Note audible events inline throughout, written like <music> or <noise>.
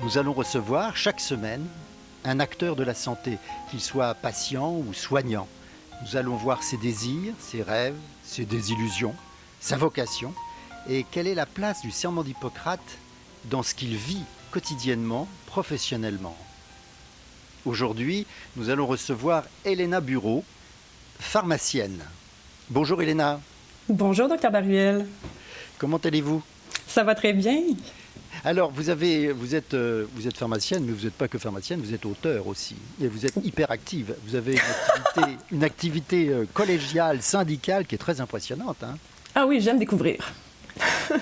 Nous allons recevoir chaque semaine un acteur de la santé, qu'il soit patient ou soignant. Nous allons voir ses désirs, ses rêves, ses désillusions, sa vocation et quelle est la place du serment d'Hippocrate dans ce qu'il vit quotidiennement, professionnellement. Aujourd'hui, nous allons recevoir Elena Bureau, pharmacienne. Bonjour Elena. Bonjour docteur Baruel. Comment allez-vous? Ça va très bien. Alors, vous, avez, vous, êtes, euh, vous êtes pharmacienne, mais vous n'êtes pas que pharmacienne, vous êtes auteur aussi. Et vous êtes hyper active. Vous avez <laughs> une activité, euh, collégiale, syndicale qui est très impressionnante. Hein. Ah oui, j'aime découvrir. Euh,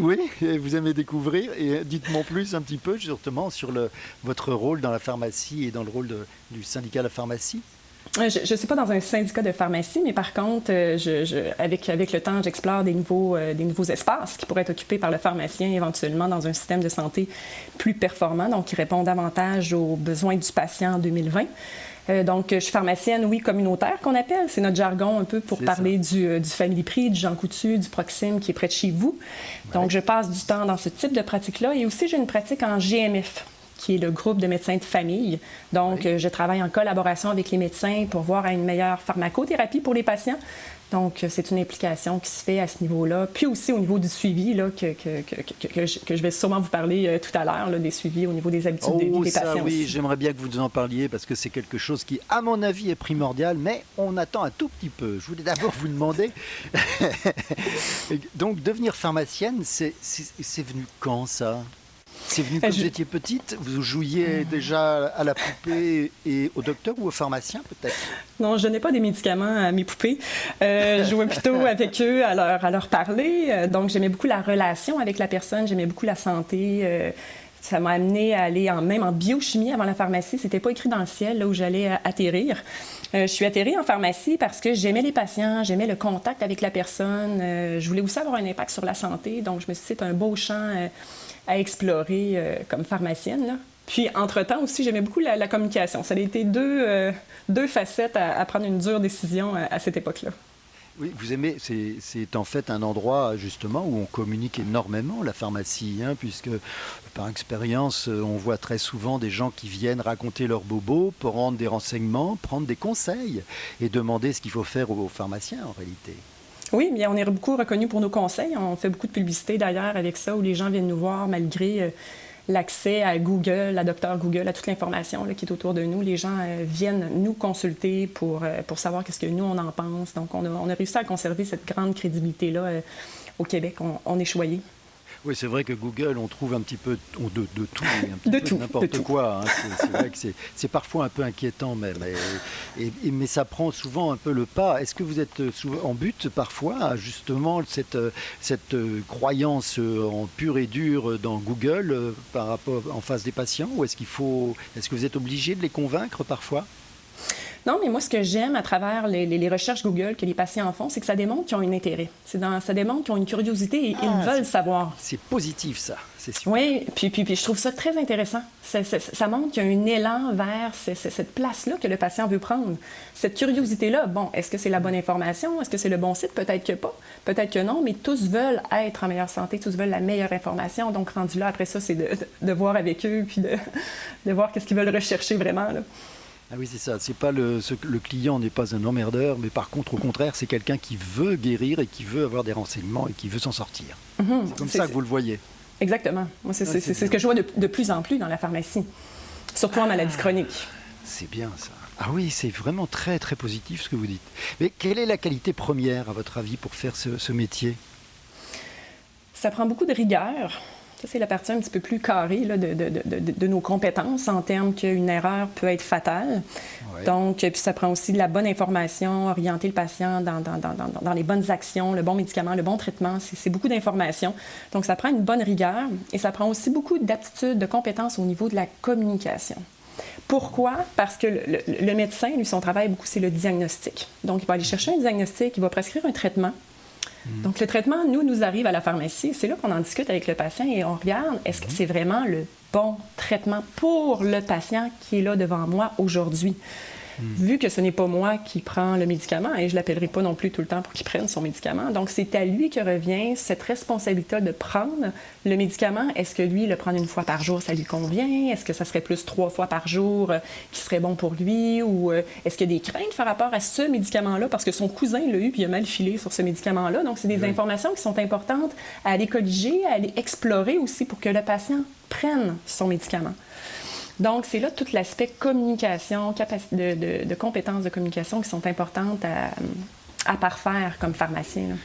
oui, vous aimez découvrir. Et dites-moi plus un petit peu justement sur le, votre rôle dans la pharmacie et dans le rôle du syndicat de la pharmacie. Euh, je ne suis pas dans un syndicat de pharmacie, mais par contre, euh, je, avec, avec le temps, j'explore des nouveaux, euh, des nouveaux espaces qui pourraient être occupés par le pharmacien éventuellement dans un système de santé plus performant, donc qui répond davantage aux besoins du patient en 2020. donc, je suis pharmacienne, oui, communautaire qu'on appelle. C'est notre jargon un peu pour parler du, du Family Prix, du Jean Coutu, du Proxime qui est près de chez vous. Donc, je passe du temps dans ce type de pratique-là. Et aussi, j'ai une pratique en GMF qui est le groupe de médecins de famille. Donc, je travaille en collaboration avec les médecins pour voir à une meilleure pharmacothérapie pour les patients. Donc, c'est une implication qui se fait à ce niveau-là. Puis aussi au niveau du suivi, là, que, que, que, que je, vais sûrement vous parler euh, tout à l'heure, des suivis au niveau des habitudes de vie oh, des ça, patients. Oui, j'aimerais bien que vous nous en parliez parce que c'est quelque chose qui, à mon avis, est primordial, mais on attend un tout petit peu. Je voulais d'abord vous demander, <laughs> donc, devenir pharmacienne, c'est venu quand ça? C'est venu quand vous étiez petite Vous jouiez déjà à la poupée et au docteur ou au pharmacien peut-être? Non, je n'ai pas des médicaments à mes poupées. Euh, je jouais plutôt <laughs> avec eux à leur, à leur parler. Euh, donc j'aimais beaucoup la relation avec la personne, j'aimais beaucoup la santé. Euh, ça m'a amené à aller en, même en biochimie avant la pharmacie. C'était pas écrit dans le ciel là où j'allais atterrir. je suis atterrie en pharmacie parce que j'aimais les patients, j'aimais le contact avec la personne. je voulais aussi avoir un impact sur la santé. Donc je me suis dit c'est un beau champ à explorer euh, comme pharmacienne. Puis, entre-temps aussi, j'aimais beaucoup la, communication. Ça a été deux, euh, deux facettes à, prendre une dure décision à, cette époque-là. Oui, vous aimez, c'est en fait un endroit justement où on communique énormément, la pharmacie, hein, puisque par expérience, on voit très souvent des gens qui viennent raconter leurs bobos pour rendre des renseignements, prendre des conseils et demander ce qu'il faut faire aux pharmaciens en réalité. Oui, bien, on est beaucoup reconnu pour nos conseils. On fait beaucoup de publicité d'ailleurs avec ça, où les gens viennent nous voir malgré euh, l'accès à Google, à Docteur Google, à toute l'information qui est autour de nous. Les gens euh, viennent nous consulter pour, euh, pour savoir qu'est-ce que nous, on en pense. Donc, on a, réussi à conserver cette grande crédibilité-là au Québec. On est choyé. Oui, c'est vrai que Google, on trouve un petit peu de, de tout, un petit <laughs> peu n'importe quoi. Hein. C'est vrai que c'est parfois un peu inquiétant même. Et, mais ça prend souvent un peu le pas. Est-ce que vous êtes en but parfois à justement cette, cette croyance en pur et dur dans Google euh, par rapport en face des patients Ou est-ce qu'il faut, est-ce que vous êtes obligé de les convaincre parfois? Non, mais moi, ce que j'aime à travers les, recherches Google que les patients en font, c'est que ça démontre qu'ils ont un intérêt. Dans, ça démontre qu'ils ont une curiosité et ils ah, veulent savoir. C'est positif, ça. Oui, puis, puis, puis, je trouve ça très intéressant. Ça, montre qu'il y a un élan vers cette place-là que le patient veut prendre. Cette curiosité-là, bon, est-ce que c'est la bonne information? Est-ce que c'est le bon site? Peut-être que pas. Peut-être que non, mais tous veulent être en meilleure santé, tous veulent la meilleure information. Donc, rendu là, après ça, c'est de, voir avec eux, puis de, <laughs> de voir qu'est-ce qu'ils veulent rechercher vraiment. Là. Ah oui, c'est ça. C'est pas le, le client n'est pas un emmerdeur, mais par contre, au contraire, c'est quelqu'un qui veut guérir et qui veut avoir des renseignements et qui veut s'en sortir. Mhm. c'est comme ça que vous le voyez. Exactement. Moi, c'est ce que je vois de, plus en plus dans la pharmacie, surtout en maladie ah, chronique. C'est bien ça. Ah oui, c'est vraiment très très positif ce que vous dites. Mais quelle est la qualité première, à votre avis, pour faire ce, ce métier? Ça prend beaucoup de rigueur. Ça, c'est la partie un petit peu plus carrée de, de, de, de, nos compétences en termes qu'une erreur peut être fatale. Donc, puis ça prend aussi de la bonne information, orienter le patient dans, dans, dans, dans les bonnes actions, le bon médicament, le bon traitement. C'est beaucoup d'informations. Donc, ça prend une bonne rigueur et ça prend aussi beaucoup d'aptitudes, de compétences au niveau de la communication. Pourquoi? Parce que le, médecin, lui, son travail, beaucoup, c'est le diagnostic. Donc, il va aller chercher un diagnostic, il va prescrire un traitement. Hmm. Donc, le traitement, nous, nous arrive à la pharmacie. C'est là qu'on en discute avec le patient et on regarde, est-ce que hmm. c'est vraiment le bon traitement pour le patient qui est là devant moi aujourd'hui? Vu que ce n'est pas moi qui prends le médicament et je l'appellerai pas non plus tout le temps pour qu'il prenne son médicament. Donc, c'est à lui que revient cette responsabilité de prendre le médicament. Est-ce que lui, le prendre une fois par jour, ça lui convient? Est-ce que ça serait plus trois fois par jour euh, qui serait bon pour lui? Ou euh, est-ce qu'il y a des craintes par rapport à ce médicament-là? Parce que son cousin l'a eu puis il a mal filé sur ce médicament-là. Donc, c'est des informations qui sont importantes à aller colliger, à aller explorer aussi pour que le patient prenne son médicament. Donc, c'est là tout l'aspect communication, de, compétences de communication qui sont importantes à, parfaire comme pharmacien.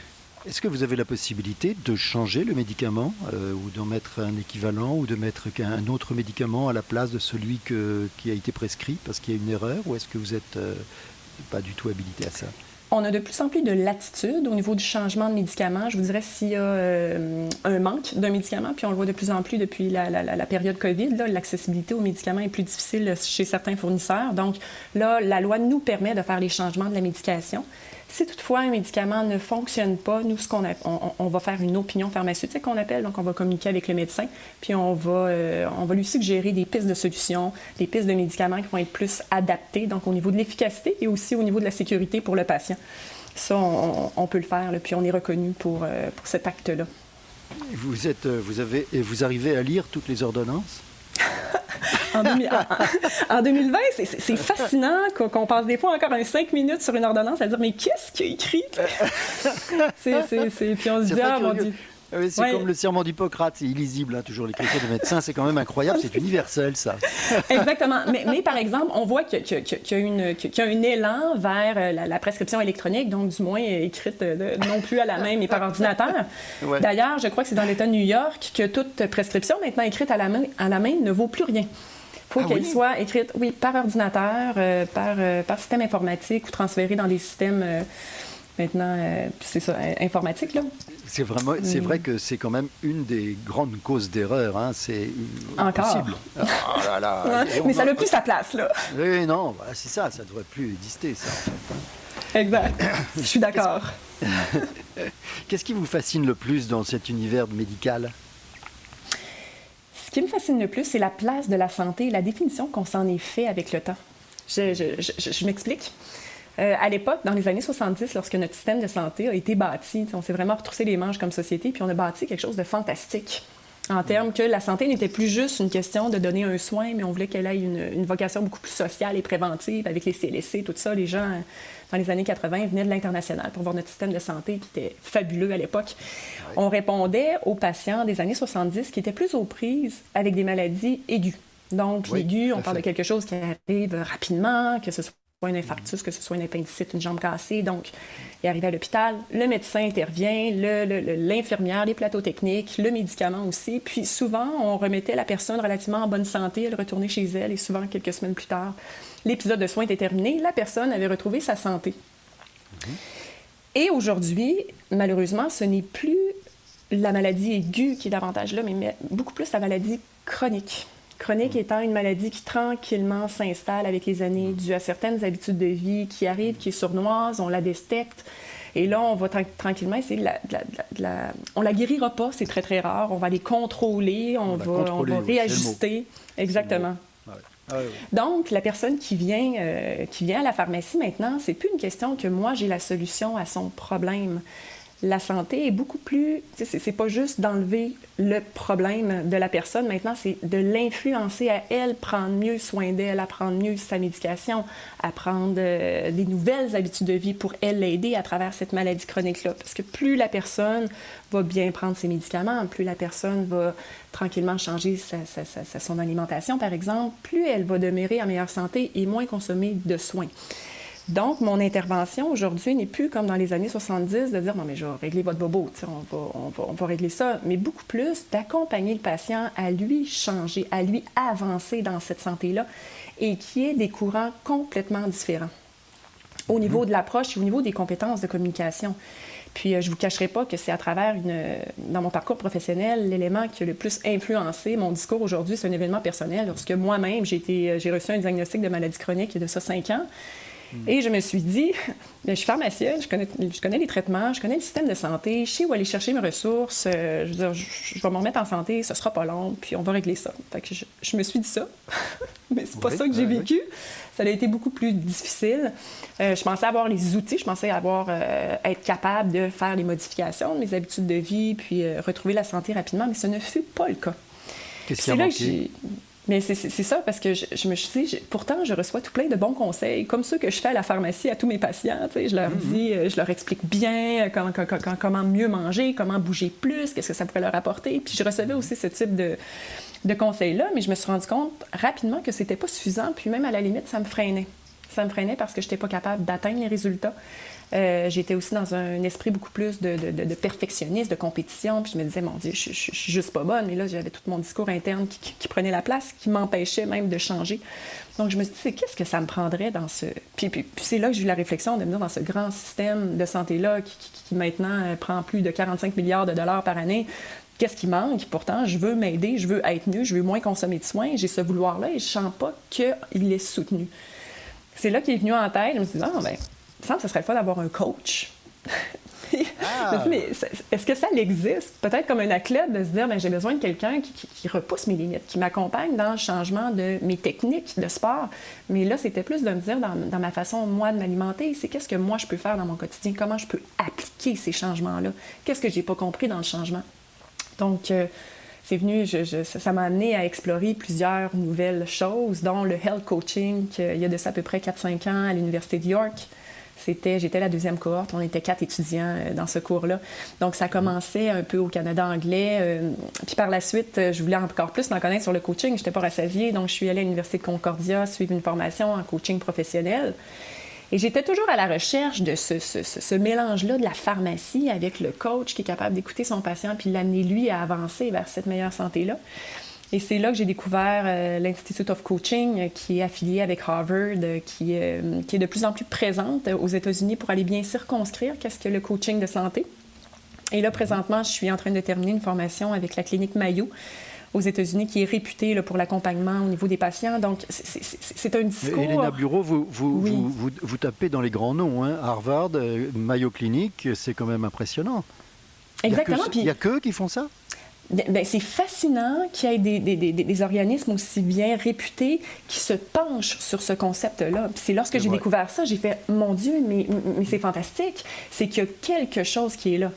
Est-ce que vous avez la possibilité de changer le médicament euh, ou d'en mettre un équivalent ou de mettre un autre médicament à la place de celui qui a été prescrit parce qu'il y a une erreur ou est-ce que vous n'êtes euh, pas du tout habilité à ça? On a de plus en plus de latitude au niveau du changement de médicaments. Je vous dirais s'il y a euh, un manque d'un médicament, puis on le voit de plus en plus depuis la, la période COVID, l'accessibilité aux médicaments est plus difficile chez certains fournisseurs. Donc là, la loi nous permet de faire les changements de la médication. Si toutefois un médicament ne fonctionne pas, nous, ce qu'on on, va faire une opinion pharmaceutique qu'on appelle, donc on va communiquer avec le médecin, puis on va, euh, on va lui suggérer des pistes de solutions, des pistes de médicaments qui vont être plus adaptées, donc au niveau de l'efficacité et aussi au niveau de la sécurité pour le patient. Ça, on, peut le faire, puis on est reconnu pour, euh, cet acte-là. Euh, vous arrivez à lire toutes les ordonnances? En, 2020, c'est fascinant qu'on passe des fois encore un cinq minutes sur une ordonnance à dire mais qu'est-ce qu'il a écrit? <laughs> C'est, Puis on se dit ah mon Dieu. Ah c'est comme le serment d'Hippocrate, c'est illisible, hein, toujours l'écriture de médecin, c'est quand même incroyable, c'est universel ça. <laughs> Exactement. Mais, mais, par exemple, on voit qu'il y, a un élan vers euh, la, prescription électronique, donc du moins écrite euh, non plus à la main, mais par ordinateur. D'ailleurs, je crois que c'est dans l'État de New York que toute prescription maintenant écrite à la main, à la main ne vaut plus rien. Il faut ah qu'elle soit écrite, oui, par ordinateur, euh, par, par système informatique ou transférée dans des systèmes maintenant, euh, c'est ça, informatique, là. C'est vraiment, c'est vrai que c'est quand même une des grandes causes d'erreur. Hein. C'est impossible. <laughs> Oh là Mais ça n'a plus sa place, là. Oui, non, c'est ça. Ça ne devrait plus exister, ça. Exact. <coughs> Je suis d'accord. Qu'est-ce qui vous fascine le plus dans cet univers médical? Ce qui me fascine le plus, c'est la place de la santé et la définition qu'on s'en est fait avec le temps. je, je, je m'explique. Euh, à l'époque, dans les années 70, lorsque notre système de santé a été bâti, on s'est vraiment retroussé les manches comme société, puis on a bâti quelque chose de fantastique en termes que la santé n'était plus juste une question de donner un soin, mais on voulait qu'elle ait une, vocation beaucoup plus sociale et préventive avec les CLSC, tout ça. Les gens, dans les années 80, venaient de l'international pour voir notre système de santé qui était fabuleux à l'époque. On répondait aux patients des années 70 qui étaient plus aux prises avec des maladies aiguës. Donc, l'aiguë, on parle de quelque chose qui arrive rapidement, que ce soit un infarctus, que ce soit une appendicite, une jambe cassée. Donc, il arrive à l'hôpital, le médecin intervient, l'infirmière, les plateaux techniques, le médicament aussi. Puis souvent, on remettait la personne relativement en bonne santé, elle retournait chez elle et souvent, quelques semaines plus tard, l'épisode de soins était terminé, la personne avait retrouvé sa santé. Mm-hmm. Et aujourd'hui, malheureusement, ce n'est plus la maladie aiguë qui est davantage là, mais beaucoup plus la maladie chronique. Chronique étant une maladie qui tranquillement s'installe avec les années mm. due à certaines habitudes de vie qui arrivent, qui est sournoise, on la détecte. Et là, on va tranquillement essayer de la, On la guérira pas, c'est très, très rare. On va les contrôler, on, va, on va réajuster. Exactement. Ah Donc, la personne qui vient, euh, qui vient à la pharmacie maintenant, c'est plus une question que moi j'ai la solution à son problème la santé est beaucoup plus. C'est pas juste d'enlever le problème de la personne. Maintenant, c'est de l'influencer à elle, prendre mieux soin d'elle, à prendre mieux sa médication, à prendre euh, des nouvelles habitudes de vie pour elle l'aider à travers cette maladie chronique-là. Parce que plus la personne va bien prendre ses médicaments, plus la personne va tranquillement changer son alimentation, par exemple, plus elle va demeurer en meilleure santé et moins consommer de soins. Donc, mon intervention aujourd'hui n'est plus comme dans les années 70 de dire non, mais je vais régler votre bobo, on va, on, va, on va régler ça, mais beaucoup plus d'accompagner le patient à lui changer, à lui avancer dans cette santé-là et qui est des courants complètement différents au niveau mhm. de l'approche et au niveau des compétences de communication. Puis, je ne vous cacherai pas que c'est à travers, une, dans mon parcours professionnel, l'élément qui a le plus influencé mon discours aujourd'hui, c'est un événement personnel. Lorsque moi-même, j'ai, j'ai reçu un diagnostic de maladie chronique il y a de ça cinq ans, et je me suis dit, <laughs> je suis pharmacienne, je connais, je connais les traitements, je connais le système de santé, je sais où aller chercher mes ressources, euh, je, veux dire, je, vais me remettre en santé, ce sera pas long, puis on va régler ça. Fait que je, me suis dit ça, <laughs> mais c'est pas ça que j'ai vécu. Ça a été beaucoup plus difficile. Euh, je pensais avoir les outils, je pensais avoir, euh, être capable de faire les modifications de mes habitudes de vie, puis retrouver la santé rapidement, mais ce ne fut pas le cas. Qu'est-ce qui a manqué? Mais c'est ça, parce que je, me suis dit, pourtant, je reçois tout plein de bons conseils, comme ceux que je fais à la pharmacie à tous mes patients. Je leur mm-hmm. dis, euh, je leur explique bien comment, comment mieux manger, comment bouger plus, qu'est-ce que ça pourrait leur apporter. Puis je recevais aussi ce type de, de conseils-là, mais je me suis rendu compte rapidement que c'était pas suffisant, puis même à la limite, ça me freinait. Ça me freinait parce que je n'étais pas capable d'atteindre les résultats. Euh, j'étais aussi dans un esprit beaucoup plus de, de, perfectionniste, de compétition. Puis je me disais, mon Dieu, je, je, suis juste pas bonne. Mais là, j'avais tout mon discours interne qui, prenait la place, qui m'empêchait même de changer. Donc, je me suis dit, qu'est-ce que ça me prendrait dans ce. Puis, puis, c'est là que j'ai eu la réflexion de me dire, dans ce grand système de santé-là qui, qui, maintenant euh, prend plus de 45 milliards de dollars par année, qu'est-ce qui manque? Pourtant, je veux m'aider, je veux être mieux, je veux moins consommer de soins. J'ai ce vouloir-là et je ne sens pas qu'il est soutenu. C'est là qu'il est venu en tête. Je me suis dit, ah, ben, me que ce serait le fun d'avoir un coach. <laughs> Ah. mais est-ce que ça existe? Peut-être comme un athlète de se dire, ben, j'ai besoin de quelqu'un qui, repousse mes limites, qui m'accompagne dans le changement de mes techniques de sport. Mais là, c'était plus de me dire dans, ma façon, moi, de m'alimenter, c'est qu'est-ce que moi, je peux faire dans mon quotidien? Comment je peux appliquer ces changements-là? Qu'est-ce que j'ai pas compris dans le changement? Donc, euh, c'est venu, ça m'a amené à explorer plusieurs nouvelles choses, dont le health coaching, il y a de ça à peu près 4-5 ans à l'Université de York. J'étais la deuxième cohorte, on était quatre étudiants euh, dans ce cours-là. Donc, ça commençait un peu au Canada anglais. Euh, puis par la suite, euh, je voulais encore plus en connaître sur le coaching. Je n'étais pas rassasiée, donc je suis allée à l'Université de Concordia suivre une formation en coaching professionnel. Et j'étais toujours à la recherche de ce, ce mélange-là de la pharmacie avec le coach qui est capable d'écouter son patient puis l'amener, lui, à avancer vers cette meilleure santé-là. Et c'est là que j'ai découvert euh, l'Institute of Coaching, euh, qui est affilié avec Harvard, euh, qui, qui, est de plus en plus présente aux États-Unis pour aller bien circonscrire qu'est-ce que le coaching de santé. Et là, présentement, je suis en train de terminer une formation avec la clinique Mayo aux États-Unis qui est réputée pour l'accompagnement au niveau des patients. Donc, c'est un discours... Elena Bureau, vous, vous, vous, vous, tapez dans les grands noms. Hein. Harvard, Mayo Clinic, c'est quand même impressionnant. Exactement. Il n'y a, que qui font ça? Ben, ben, c'est fascinant qu'il y ait des, des, des, organismes aussi bien réputés qui se penchent sur ce concept-là. C'est lorsque j'ai découvert ça, j'ai fait Mon Dieu, mais, mais c'est fantastique. C'est qu'il y a quelque chose qui est là.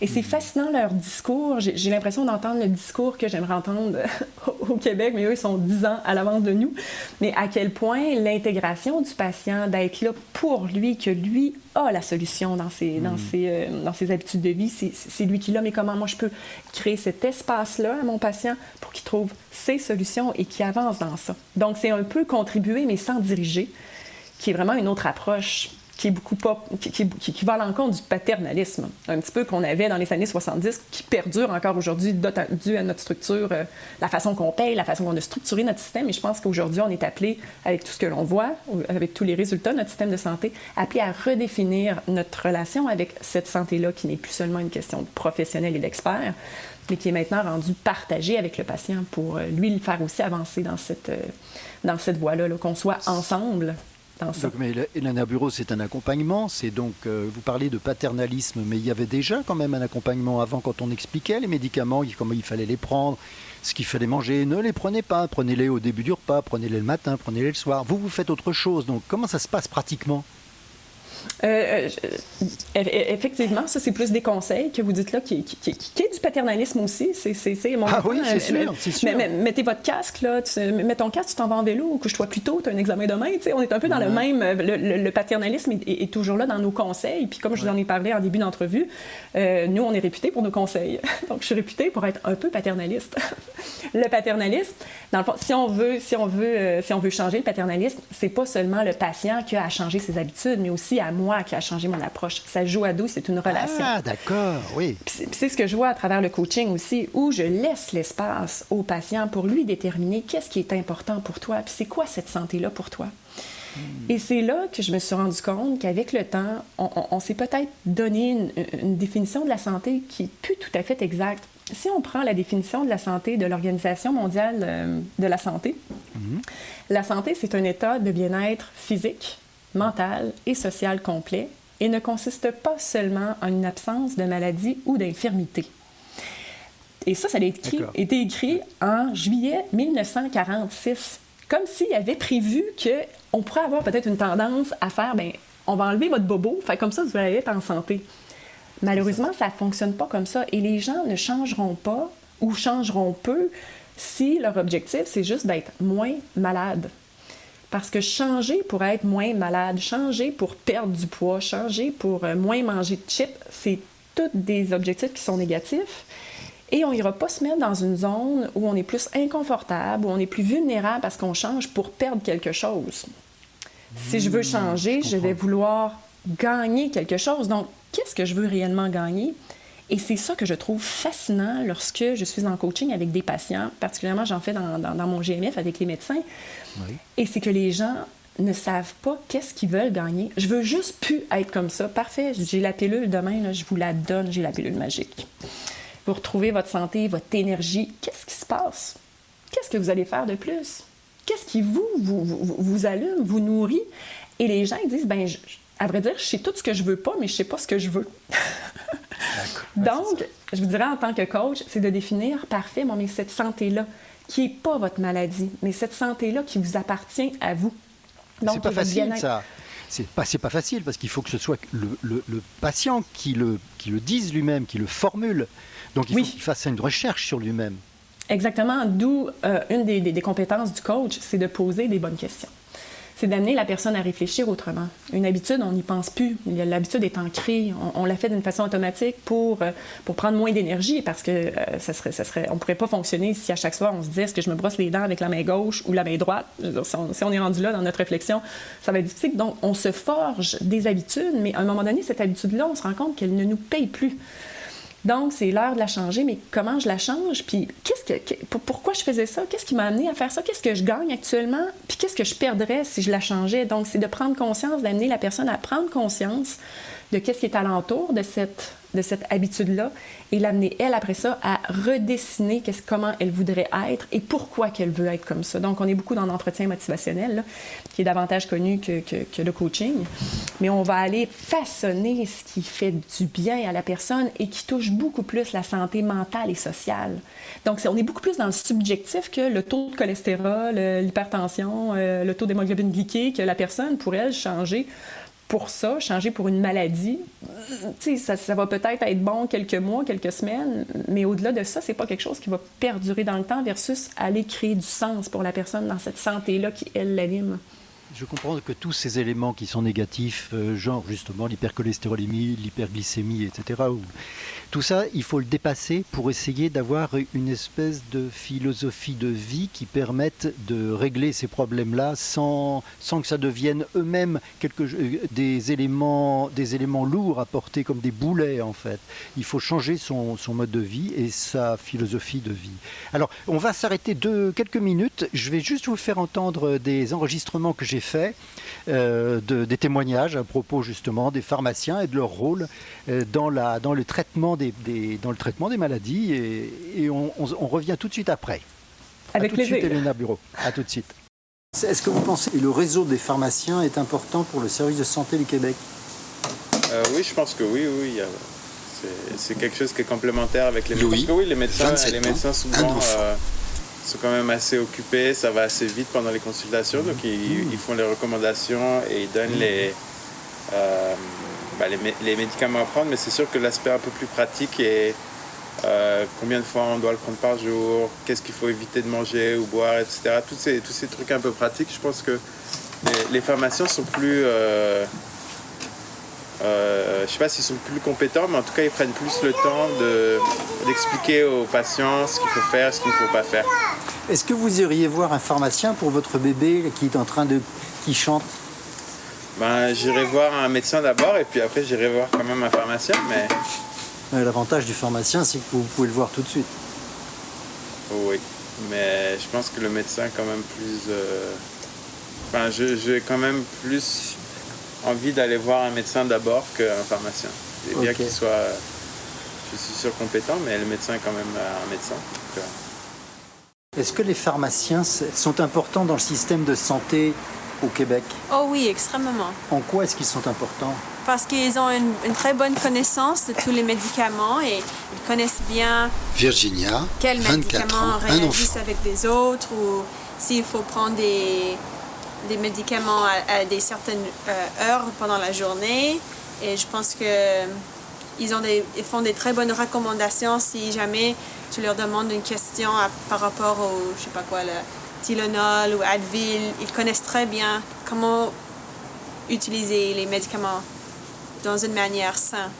Et c'est fascinant leur discours. J'ai l'impression d'entendre le discours que j'aimerais entendre <laughs> au Québec, mais eux, ils sont dix ans à l'avance de nous. Mais à quel point l'intégration du patient, d'être là pour lui, que lui a la solution dans ses, dans mm. ses, euh, dans ses habitudes de vie, c'est lui qui l'a. Mais comment moi je peux créer cet espace-là à mon patient pour qu'il trouve ses solutions et qu'il avance dans ça? Donc, c'est un peu contribuer, mais sans diriger, qui est vraiment une autre approche qui est beaucoup pas, qui, qui, va à l'encontre du paternalisme, un petit peu qu'on avait dans les années 70, qui perdure encore aujourd'hui dû à notre structure, euh, la façon qu'on paye, la façon qu'on a structuré notre système. Et je pense qu'aujourd'hui, on est appelé, avec tout ce que l'on voit, avec tous les résultats de notre système de santé, appelé à redéfinir notre relation avec cette santé-là, qui n'est plus seulement une question de professionnel et d'expert, mais qui est maintenant rendue partagée avec le patient pour euh, lui le faire aussi avancer dans cette, euh, dans cette voie-là, -là, qu'on soit ensemble donc, mais Elena Bureau, c'est un accompagnement. C'est donc, euh, vous parlez de paternalisme, mais il y avait déjà quand même un accompagnement avant quand on expliquait les médicaments, comment il fallait les prendre, ce qu'il fallait manger. Ne les prenez pas, prenez-les au début du repas, prenez-les le matin, prenez-les le soir. Vous, vous faites autre chose. Donc, comment ça se passe pratiquement? Euh, euh, effectivement, ça, c'est plus des conseils que vous dites là, qui, qui, est du paternalisme aussi. C'est, mon ah oui, c'est sûr, sûr. Mettez votre casque, là, mets ton casque, tu t'en vas en vélo, ou couche-toi plus tôt, tu as un examen demain. On est un peu dans le même. Le, paternalisme est, toujours là dans nos conseils. Puis comme je vous en ai parlé en début d'entrevue, euh, nous, on est réputés pour nos conseils. <laughs> Donc, je suis réputée pour être un peu paternaliste. <laughs> le paternalisme, dans le fond, si on veut, si on veut, si on veut changer le paternalisme, c'est pas seulement le patient qui a à changer ses habitudes, mais aussi à à moi qui a changé mon approche. Ça joue à dos, c'est une relation. Ah, d'accord, oui. C'est ce que je vois à travers le coaching aussi, où je laisse l'espace au patient pour lui déterminer qu'est-ce qui est important pour toi, puis c'est quoi cette santé-là pour toi. Hmm. Et c'est là que je me suis rendu compte qu'avec le temps, on, s'est peut-être donné une, définition de la santé qui n'est plus tout à fait exacte. Si on prend la définition de la santé de l'Organisation mondiale euh, de la santé, hmm. la santé, c'est un état de bien-être physique, mental et social complet et ne consiste pas seulement en une absence de maladie ou d'infirmité. Et ça, ça a été écrit, en juillet 1946, comme s'il avait prévu qu'on pourrait avoir peut-être une tendance à faire, ben, on va enlever votre bobo, fait comme ça, vous allez être en santé. Malheureusement, ça ne fonctionne pas comme ça et les gens ne changeront pas ou changeront peu si leur objectif, c'est juste d'être moins malade. Parce que changer pour être moins malade, changer pour perdre du poids, changer pour euh, moins manger de chips, c'est tous des objectifs qui sont négatifs. Et on n'ira pas se mettre dans une zone où on est plus inconfortable, où on est plus vulnérable parce qu'on change pour perdre quelque chose. Si je veux mmh, changer, je, je vais vouloir gagner quelque chose. Donc, qu'est-ce que je veux réellement gagner? Et c'est ça que je trouve fascinant lorsque je suis en coaching avec des patients, particulièrement j'en fais dans, mon GMF avec les médecins. Et c'est que les gens ne savent pas qu'est-ce qu'ils veulent gagner. Je veux juste plus être comme ça. Parfait, j'ai la pilule demain, je vous la donne, j'ai la pilule magique. Vous retrouvez votre santé, votre énergie. Qu'est-ce qui se passe? Qu'est-ce que vous allez faire de plus? Qu'est-ce qui vous, vous, vous, allume, vous nourrit? Et les gens ils disent, ben, à vrai dire, je sais tout ce que je veux pas, mais je sais pas ce que je veux. Donc, je vous dirais en tant que coach, c'est de définir, parfait, mais cette santé-là, qui n'est pas votre maladie, mais cette santé-là qui vous appartient à vous. C'est pas facile, ça. C'est pas, pas facile parce qu'il faut que ce soit le, patient qui le, qui le dise lui-même, qui le formule. Donc, il faut qu'il fasse une recherche sur lui-même. Exactement. D'où euh, une des compétences du coach, c'est de poser des bonnes questions c'est d'amener la personne à réfléchir autrement. Une habitude, on n'y pense plus. L'habitude est ancrée. On, l'a fait d'une façon automatique pour, euh, pour prendre moins d'énergie parce que euh, ça serait, ça serait, on ne pourrait pas fonctionner si à chaque soir on se disait est-ce que je me brosse les dents avec la main gauche ou la main droite? Si on, est rendu là dans notre réflexion, ça va être difficile. Donc, on se forge des habitudes, mais à un moment donné, cette habitude-là, on se rend compte qu'elle ne nous paye plus. Donc, c'est l'heure de la changer, mais comment je la change? Puis, qu'est-ce que, pourquoi je faisais ça? Qu'est-ce qui m'a amené à faire ça? Qu'est-ce que je gagne actuellement? Puis, qu'est-ce que je perdrais si je la changeais? Donc, c'est de prendre conscience, d'amener la personne à prendre conscience de qu'est-ce qui est alentour de cette de cette habitude-là et l'amener, elle, après ça, à redessiner comment elle voudrait être et pourquoi qu'elle veut être comme ça. Donc, on est beaucoup dans l'entretien motivationnel, qui est davantage connu que, que, le coaching, mais on va aller façonner ce qui fait du bien à la personne et qui touche beaucoup plus la santé mentale et sociale. Donc, on est beaucoup plus dans le subjectif que le taux de cholestérol, l'hypertension, euh, le taux d'hémoglobine glyquée, que la personne, pour elle, changer pour ça, changer pour une maladie, ça, ça va peut-être être bon quelques mois, quelques semaines, mais au-delà de ça, c'est pas quelque chose qui va perdurer dans le temps versus aller créer du sens pour la personne dans cette santé-là qui, elle, l'anime. Je comprends que tous ces éléments qui sont négatifs, euh, genre justement l'hypercholestérolémie, l'hyperglycémie, etc., tout ça, il faut le dépasser pour essayer d'avoir une espèce de philosophie de vie qui permette de régler ces problèmes-là sans, sans que ça devienne eux-mêmes euh, des, éléments, des éléments lourds à porter comme des boulets en fait. Il faut changer son, son mode de vie et sa philosophie de vie. Alors, on va s'arrêter de quelques minutes. Je vais juste vous faire entendre des enregistrements que j'ai faits, euh, de, des témoignages à propos justement des pharmaciens et de leur rôle euh, dans, la, dans le traitement des, dans le traitement des maladies et, on, revient tout de suite après. Avec à tout de suite, Elena Bureau. À tout de suite. Est-ce que vous pensez que le réseau des pharmaciens est important pour le service de santé du Québec? Euh, Oui, je pense que oui, oui. C'est quelque chose qui est complémentaire avec les médecins. Parce que oui, les médecins, les médecins souvent euh, sont quand même assez occupés, ça va assez vite pendant les consultations, donc ils, ils, font les recommandations et ils donnent les, euh, bah, les, médicaments à prendre, mais c'est sûr que l'aspect un peu plus pratique est euh, combien de fois on doit le prendre par jour, qu'est-ce qu'il faut éviter de manger ou boire, etc. Tous ces, tous ces trucs un peu pratiques, je pense que les, pharmaciens sont plus... Euh, euh, je sais pas s'ils sont plus compétents, mais en tout cas, ils prennent plus le temps d'expliquer aux patients ce qu'il faut faire, ce qu'il ne faut pas faire. Est-ce que vous iriez voir un pharmacien pour votre bébé qui est en train de... qui chante? Ben, j'irai voir un médecin d'abord et puis après j'irai voir quand même un pharmacien, mais... L'avantage du pharmacien, c'est que vous pouvez le voir tout de suite. Oui, mais je pense que le médecin quand même plus... Euh, enfin, j'ai quand même plus envie d'aller voir un médecin d'abord qu'un pharmacien. Et bien qu'il soit... Je suis sûr compétent, mais le médecin est quand même un médecin. Est-ce que les pharmaciens sont importants dans le système de santé au Québec? Oh oui, extrêmement. En quoi est-ce qu'ils sont importants? Parce qu'ils ont une, très bonne connaissance de tous les médicaments et ils connaissent bien Virginia, quels médicaments réagissent avec des autres ou s'il faut prendre des, des médicaments à, des certaines euh, heures pendant la journée. Et je pense que ils, ont des, ils font des très bonnes recommandations si jamais tu leur demandes une question par rapport au, je sais pas quoi, le Tylenol ou Advil. Ils connaissent très bien comment utiliser les médicaments dans une manière saine.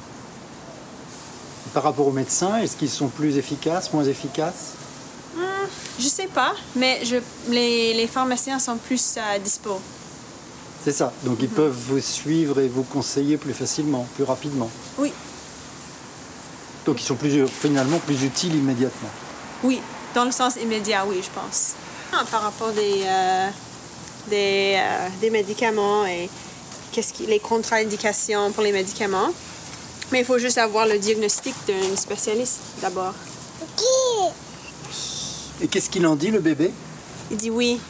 Par rapport aux médecins, est-ce qu'ils sont plus efficaces, moins efficaces? Je hmm, Je sais pas, mais je, les, les pharmaciens sont plus à dispo. C'est ça, donc ils mhm. peuvent vous suivre et vous conseiller plus facilement, plus rapidement. Oui, donc ils sont plus, finalement plus utiles immédiatement. Oui, dans le sens immédiat, oui, je pense. Ah, par rapport des, euh, des, euh, des, médicaments et qu'est-ce qui, les contre-indications pour les médicaments. Mais il faut juste avoir le diagnostic d'un spécialiste d'abord. Et qu'est-ce qu'il en dit, le bébé? Il dit oui.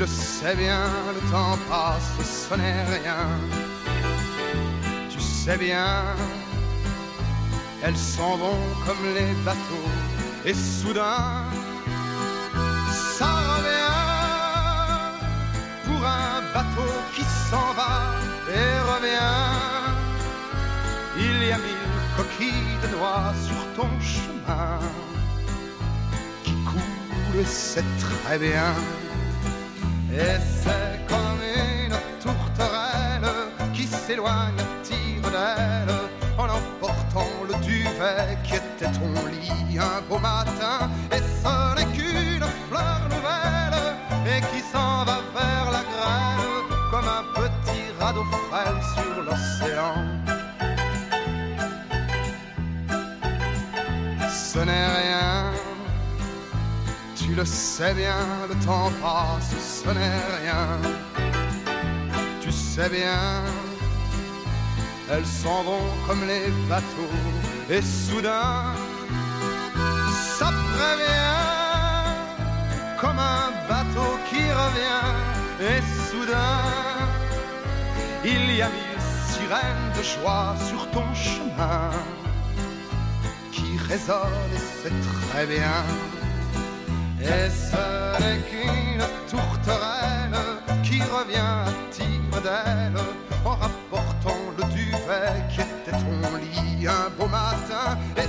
le sais bien, le temps passe, ce n'est rien. Sais bien, elles s'en vont comme les bateaux, et soudain, ça revient pour un bateau qui s'en va et revient. Il y a mille coquilles de noix sur ton chemin qui coulent, c'est très bien. Et c'est comme une tourterelle qui s'éloigne en emportant le duvet qui était ton lit un beau matin. Et ce n'est qu'une fleur nouvelle et qui s'en va vers la grève comme un petit radeau frêle sur l'océan. Ce n'est rien tu le sais bien, le temps passe, ce n'est rien. Tu sais bien, elles s'en vont comme les bateaux, et soudain, ça prévient, comme un bateau qui revient, et soudain, il y a mille sirènes de joie sur ton chemin qui résonnent, et c'est très bien. Et ce n'est qu'une tourterelle qui revient à tire d'aile matin. Et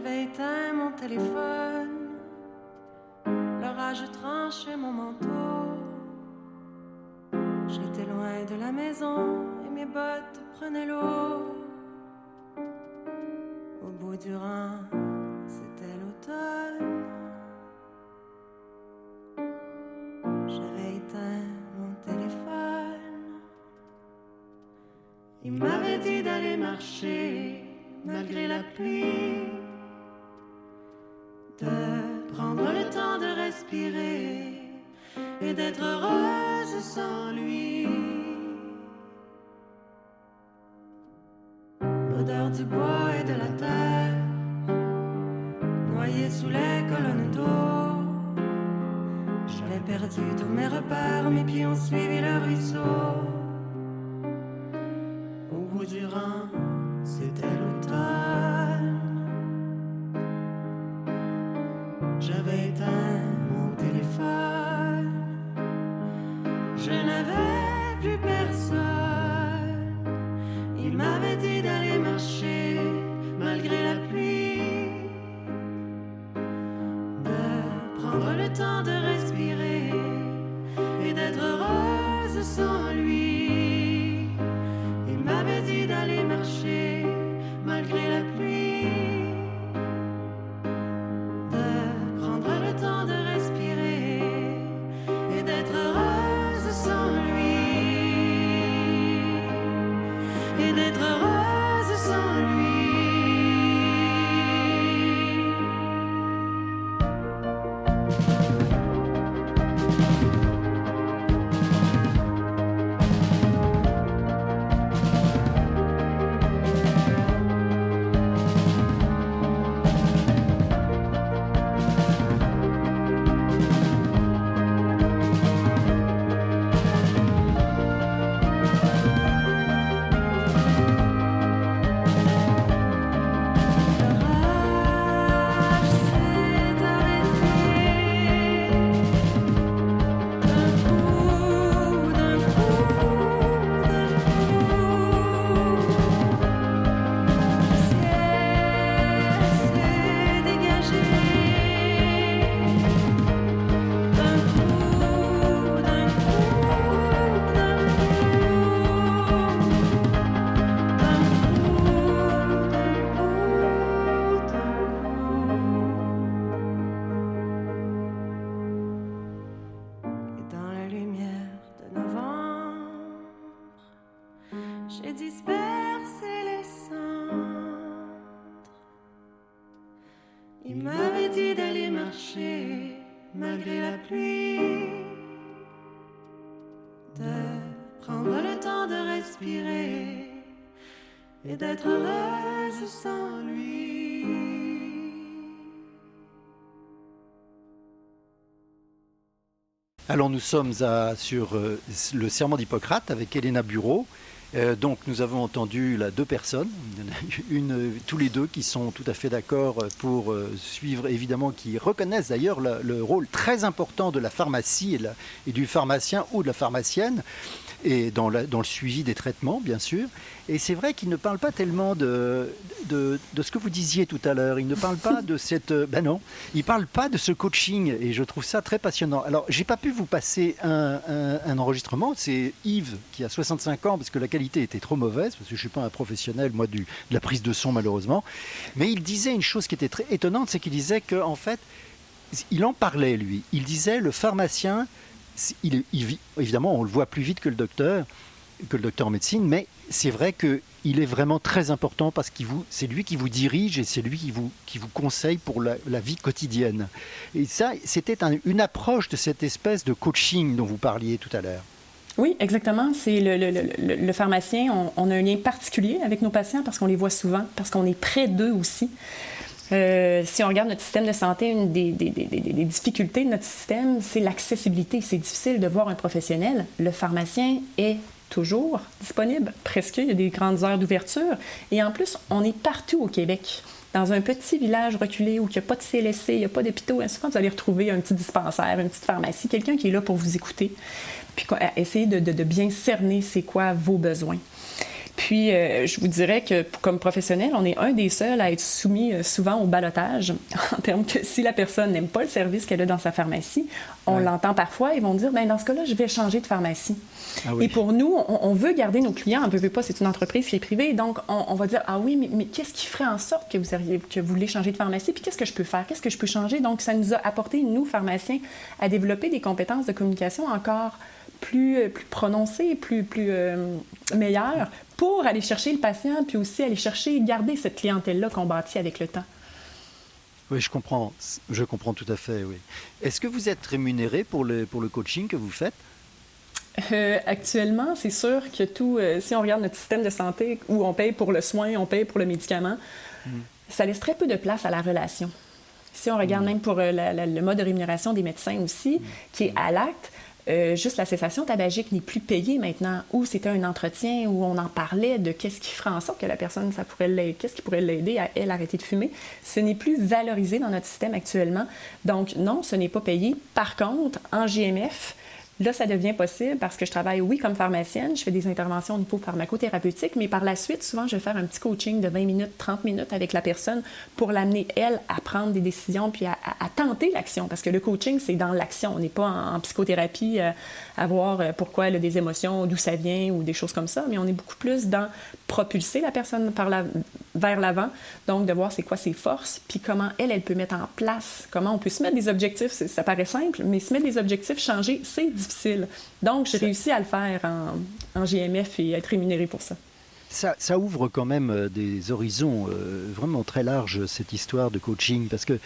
J'avais éteint mon téléphone, l'orage tranchait mon manteau. J'étais loin de la maison et mes bottes prenaient l'eau. Au bout du rang, c'était l'automne. J'avais éteint mon téléphone. Il m'avait dit d'aller marcher malgré la pluie, et d'être heureuse sans lui. L'odeur du bois et de la terre, noyée sous les colonnes d'eau. J'avais perdu tous mes repères, mes pieds ont suivi le ruisseau. D'être heureuse d'être sans lui. Alors nous sommes sur euh, le serment d'Hippocrate avec Elena Bureau. Euh, donc nous avons entendu deux personnes, euh, tous les deux qui sont tout à fait d'accord pour suivre, évidemment, qui reconnaissent d'ailleurs le, le rôle très important de la pharmacie et du pharmacien ou de la pharmacienne et dans, la- dans le suivi des traitements, bien sûr. Et c'est vrai qu'ils ne parlent pas tellement de, de, de ce que vous disiez tout à l'heure. Ils ne parlent pas de <laughs> cette. Ben non, ils parlent pas de ce coaching et je trouve ça très passionnant. Alors, j'ai pas pu vous passer un, un- un enregistrement. C'est Yves qui a 65 ans parce que la qualité était trop mauvaise, parce que je suis pas un professionnel, moi, du, de la prise de son, malheureusement. Mais il disait une chose qui était très étonnante c'est qu'il disait que, en fait, il en parlait, lui. Il disait le pharmacien, il, vit- évidemment, on le voit plus vite que le docteur, que le docteur en médecine, mais c'est vrai que il est vraiment très important parce qu'il vous, c'est lui qui vous dirige et c'est lui qui vous, conseille pour la, vie quotidienne. Et ça, c'était un- une approche de cette espèce de coaching dont vous parliez tout à l'heure. Oui, exactement. C'est le, pharmacien. On a un lien particulier avec nos patients parce qu'on les voit souvent, parce qu'on est près d'eux aussi. Euh, si on regarde notre système de santé, une des, difficultés de notre système, c'est l'accessibilité. C'est difficile de voir un professionnel. Le pharmacien est toujours disponible, presque. Il y a des grandes heures d'ouverture. Et en plus, on est partout au Québec. Dans un petit village reculé où il n'y a pas de CLSC, il n'y a pas d'hôpitaux, souvent vous allez retrouver un petit dispensaire, une petite pharmacie, quelqu'un qui est là pour vous écouter, puis essayer de- de bien cerner c'est quoi vos besoins. Puis euh, je vous dirais que comme professionnel, on est un des seuls à être soumis euh, souvent au balotage, <laughs> en termes que si la personne n'aime pas le service qu'elle a dans sa pharmacie, on l'entend parfois, ils vont dire, ben dans ce cas-là, je vais changer de pharmacie. Ah Et pour nous, on, veut garder nos clients, on ne veut pas, c'est une entreprise qui est privée, donc on, va dire, ah oui, mais, qu'est-ce qui ferait en sorte que vous, que vous voulez changer de pharmacie, puis qu'est-ce que je peux faire, qu'est-ce que je peux changer? Donc, ça nous a apporté, nous, pharmaciens, à développer des compétences de communication encore plus, euh, plus prononcées, plus, plus euh, meilleures pour aller chercher le patient, puis aussi aller chercher, garder cette clientèle-là qu'on bâtit avec le temps. Oui, je comprends. Je comprends tout à fait, oui. Est-ce que vous êtes rémunéré pour le, pour le coaching que vous faites? Euh, actuellement, c'est sûr que tout, si on regarde notre système de santé où on paye pour le soin, on paye pour le médicament, hmm. ça laisse très peu de place à la relation. Si on regarde hmm. même pour le mode de rémunération des médecins aussi, qui est à l'acte, euh, juste la cessation tabagique n'est plus payée maintenant, où c'était un entretien où on en parlait de qu'est-ce qui ferait en sorte que la personne, ça pourrait qu'est-ce qui pourrait l'aider à elle arrêter de fumer. Ce n'est plus valorisé dans notre système actuellement. Donc non, ce n'est pas payé. Par contre, en GMF, Là, ça devient possible parce que je travaille, oui, comme pharmacienne, je fais des interventions au niveau pharmacothérapeutique, mais par la suite, souvent, je vais faire un petit coaching de 20 minutes, 30 minutes avec la personne pour l'amener, elle, à prendre des décisions puis à, tenter l'action. Parce que le coaching, c'est dans l'action. On n'est pas en, psychothérapie euh, à voir euh, pourquoi elle a des émotions, d'où ça vient ou des choses comme ça, mais on est beaucoup plus dans propulser la personne par la, vers l'avant, donc de voir c'est quoi ses forces, puis comment elle, elle peut mettre en place, comment on peut se mettre des objectifs. Ça paraît simple, mais se mettre des objectifs, changer, c'est difficile donc, j'ai réussi à le faire en, en GMF et être rémunéré pour ça. Ça, ouvre quand même euh, des horizons euh, vraiment très larges, cette histoire de coaching, parce que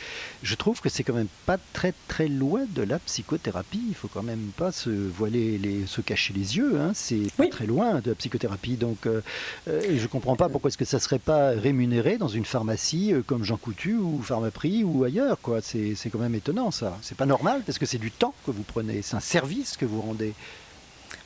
je trouve que c'est quand même pas très très loin de la psychothérapie. Il faut quand même pas se voiler, les, se cacher les yeux. Hein. C'est pas très loin de la psychothérapie. Donc, euh, je comprends pas pourquoi est-ce que ça serait pas rémunéré dans une pharmacie comme Jean Coutu ou Pharmaprix ou ailleurs. Quoi. C'est, c'est quand même étonnant ça. C'est pas normal parce que c'est du temps que vous prenez, c'est un service que vous rendez.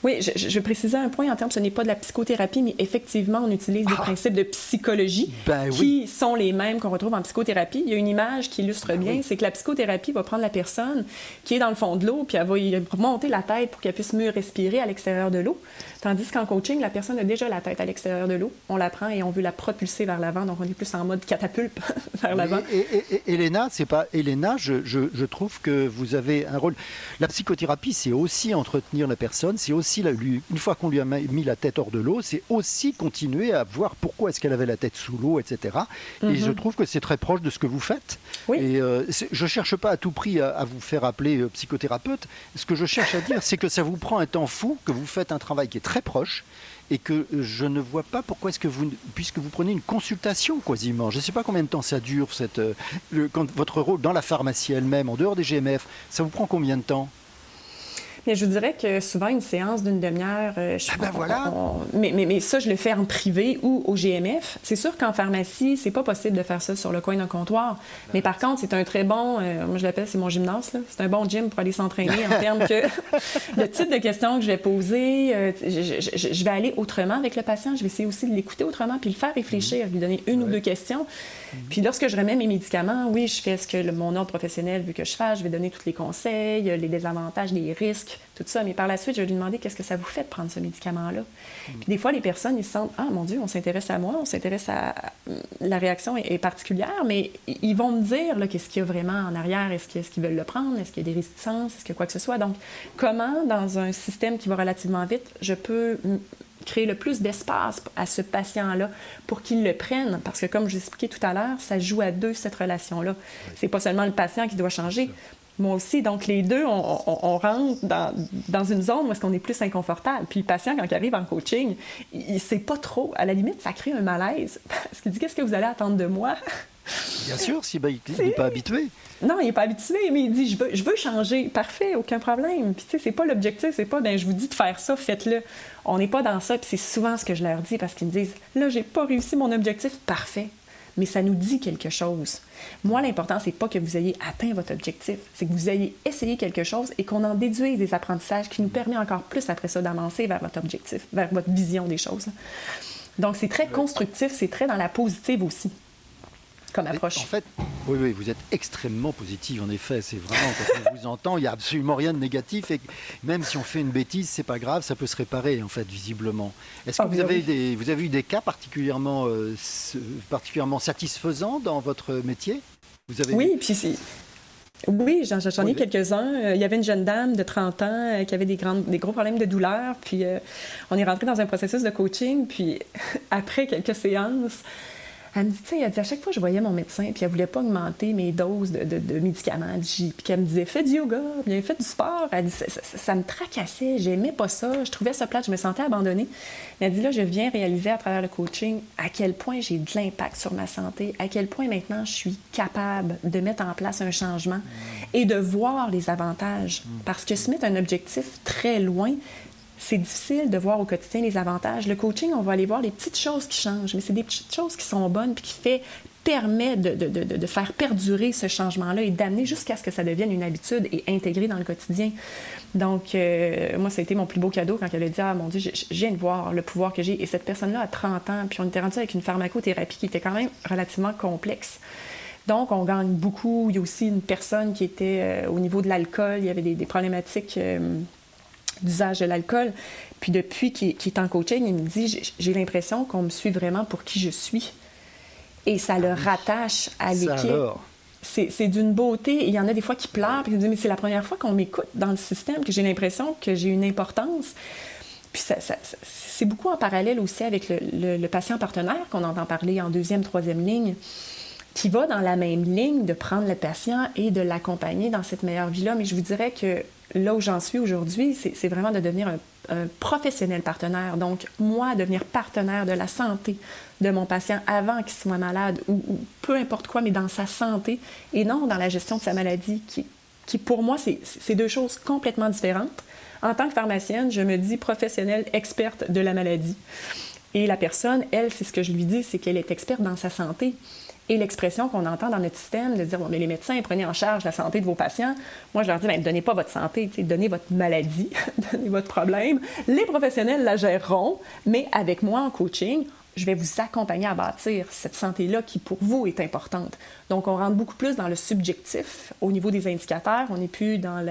Oui, je, je, précisais un point en termes, ce n'est pas de la psychothérapie, mais effectivement, on utilise des ah! principes de psychologie ben qui sont les mêmes qu'on retrouve en psychothérapie. Il y a une image qui illustre ben bien, c'est que la psychothérapie va prendre la personne qui est dans le fond de l'eau, puis elle va y monter la tête pour qu'elle puisse mieux respirer à l'extérieur de l'eau. Tandis qu'en coaching, la personne a déjà la tête à l'extérieur de l'eau. On la prend et on veut la propulser vers l'avant, donc on est plus en mode catapulte <laughs> vers l'avant. Et, et, Elena, c'est pas Elena, je, je, je trouve que vous avez un rôle. La psychothérapie, c'est aussi entretenir la personne, c'est aussi une fois qu'on lui a mis la tête hors de l'eau, c'est aussi continuer à voir pourquoi est-ce qu'elle avait la tête sous l'eau, etc. Et je mhm. trouve que c'est très proche de ce que vous faites. Et euh, je ne cherche pas à tout prix à, vous faire appeler euh, psychothérapeute. Ce que je cherche à dire, c'est que ça vous prend un temps fou, que vous faites un travail qui est très proche et que je ne vois pas pourquoi est-ce que vous, puisque vous prenez une consultation quasiment, je ne sais pas combien de temps ça dure, cette, euh, quand, votre rôle dans la pharmacie elle-même, en dehors des GMF, ça vous prend combien de temps? Mais je vous dirais que souvent, une séance d'une demi-heure, euh, je ah ben voilà. mais, mais, mais, ça, je le fais en privé ou au GMF. C'est sûr qu'en pharmacie, c'est pas possible de faire ça sur le coin d'un comptoir. Mais par contre, c'est un très bon, euh, moi je l'appelle, c'est mon gymnase, c'est un bon gym pour aller s'entraîner en termes que <laughs> le type de questions que je vais poser, euh, je, je, vais aller autrement avec le patient. Je vais essayer aussi de l'écouter autrement puis le faire réfléchir, lui donner une ou deux questions. Puis lorsque je remets mes médicaments, oui, je fais ce que le, mon ordre professionnel veut que je fasse. Je vais donner tous les conseils, les désavantages, les risques tout ça. Mais par la suite, je vais lui demander qu'est-ce que ça vous fait de prendre ce médicament-là. Mm. Puis des fois, les personnes, ils se sentent Ah, mon Dieu, on s'intéresse à moi, on s'intéresse à. La réaction est, particulière, mais ils vont me dire qu'est-ce qu'il y a vraiment en arrière. Est-ce qu'ils veulent le prendre Est-ce qu'il y a des réticences Est-ce qu'il y a quoi que ce soit Donc, comment, dans un système qui va relativement vite, je peux créer le plus d'espace à ce patient-là pour qu'il le prenne? Parce que, comme je expliqué tout à l'heure, ça joue à deux, cette relation-là. C'est pas seulement le patient qui doit changer, moi aussi. Donc, les deux, on, rentre dans, dans, une zone où est-ce qu'on est plus inconfortable. Puis le patient, quand il arrive en coaching, il ne sait pas trop. À la limite, ça crée un malaise. <laughs> Parce qu'il dit, qu'est-ce que vous allez attendre de moi? Bien sûr, s'il n'est pas habitué. Non, il n'est pas habitué, mais il dit, je veux, je veux changer. Parfait, aucun problème. Puis, tu sais, c'est pas l'objectif, c'est pas, ben, je vous dis de faire ça, faites-le. On n'est pas dans ça, puis c'est souvent ce que je leur dis parce qu'ils me disent, là, j'ai pas réussi mon objectif. Parfait mais ça nous dit quelque chose. Moi, l'important, c'est pas que vous ayez atteint votre objectif, c'est que vous ayez essayé quelque chose et qu'on en déduise des apprentissages qui nous permettent encore plus après ça d'avancer vers votre objectif, vers votre vision des choses. Donc, c'est très constructif, c'est très dans la positive aussi. Comme approche. En fait, oui, oui, vous êtes extrêmement positive, en effet. C'est vraiment, quand on vous entend, il n'y a absolument rien de négatif. Et même si on fait une bêtise, c'est pas grave, ça peut se réparer, en fait, visiblement. Est-ce que ah, vous, avez des, vous avez eu des cas particulièrement, euh, particulièrement satisfaisants dans votre métier? Vous avez... Oui, puis c'est. Oui, j'en ai quelques-uns. Euh, il y avait une jeune dame de 30 ans euh, qui avait des, grandes, des gros problèmes de douleur. Puis on est rentré dans un processus de coaching. Puis <laughs> après quelques séances, elle me dit, tu sais, à chaque fois je voyais mon médecin, puis elle voulait pas augmenter mes doses de, de, médicaments. Puis elle me disait, fais du yoga, bien fais du sport. Elle dit, ça, me tracassait, j'aimais pas ça, je trouvais ça plate, je me sentais abandonnée. Mais elle dit, là, je viens réaliser à travers le coaching à quel point j'ai de l'impact sur ma santé, à quel point maintenant je suis capable de mettre en place un changement et de voir les avantages. Parce que se mettre un objectif très loin, c'est difficile de voir au quotidien les avantages. Le coaching, on va aller voir les petites choses qui changent, mais c'est des petites choses qui sont bonnes puis qui fait, permet de, de, de, de faire perdurer ce changement-là et d'amener jusqu'à ce que ça devienne une habitude et intégré dans le quotidien. Donc, euh, moi, ça a été mon plus beau cadeau quand elle a dit Ah mon Dieu, je, viens de voir le pouvoir que j'ai. Et cette personne-là a 30 ans, puis on était rendu avec une pharmacothérapie qui était quand même relativement complexe. Donc, on gagne beaucoup. Il y a aussi une personne qui était euh, au niveau de l'alcool, il y avait des, des problématiques. Euh, d'usage de l'alcool. Puis depuis qu'il est en coaching, il me dit j'ai l'impression qu'on me suit vraiment pour qui je suis. Et ça le rattache à l'équipe. C'est d'une beauté. Il y en a des fois qui pleurent, puis ils me disent Mais c'est la première fois qu'on m'écoute dans le système, que j'ai l'impression que j'ai une importance. Puis ça, c'est beaucoup en parallèle aussi avec le, le patient partenaire qu'on entend parler en deuxième, troisième ligne qui va dans la même ligne de prendre le patient et de l'accompagner dans cette meilleure vie-là. Mais je vous dirais que là où j'en suis aujourd'hui, c'est vraiment de devenir un, professionnel partenaire. Donc, moi, devenir partenaire de la santé de mon patient avant qu'il soit malade ou, peu importe quoi, mais dans sa santé et non dans la gestion de sa maladie, qui, qui pour moi, c'est deux choses complètement différentes. En tant que pharmacienne, je me dis professionnelle experte de la maladie. Et la personne, elle, c'est ce que je lui dis, c'est qu'elle est experte dans sa santé. Et l'expression qu'on entend dans notre système de dire bon, mais les médecins, prenez en charge la santé de vos patients. Moi, je leur dis, ne donnez pas votre santé, donnez votre maladie, <laughs> donnez votre problème. Les professionnels la géreront, mais avec moi en coaching, je vais vous accompagner à bâtir cette santé-là qui, pour vous, est importante. Donc, on rentre beaucoup plus dans le subjectif au niveau des indicateurs. On n'est plus dans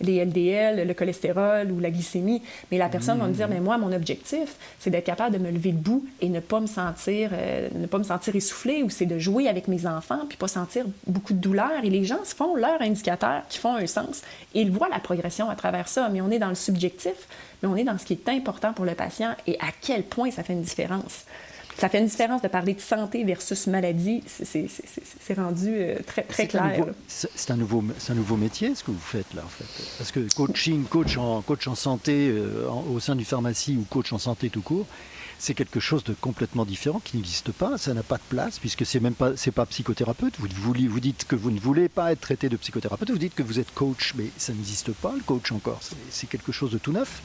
les LDL, le cholestérol ou la glycémie. Mais la personne va me dire, mmh. mais moi, mon objectif, c'est d'être capable de me lever debout et ne pas me sentir, euh, ne pas me sentir essoufflé ou c'est de jouer avec mes enfants puis pas sentir beaucoup de douleur. Et les gens se font leurs indicateurs qui font un sens et ils voient la progression à travers ça. Mais on est dans le subjectif mais on est dans ce qui est important pour le patient et à quel point ça fait une différence. Ça fait une différence de parler de santé versus maladie. C'est rendu euh, très, très clair. C'est un, nouveau, un nouveau métier, ce que vous faites là, en fait. Parce que coaching, coach en, coach en santé euh, au sein du pharmacie ou coach en santé tout court, c'est quelque chose de complètement différent qui n'existe pas. Ça n'a pas de place puisque c'est même pas, c'est pas psychothérapeute. Vous, vous, vous, dites que vous ne voulez pas être traité de psychothérapeute. Vous dites que vous êtes coach, mais ça n'existe pas le coach encore. C'est quelque chose de tout neuf.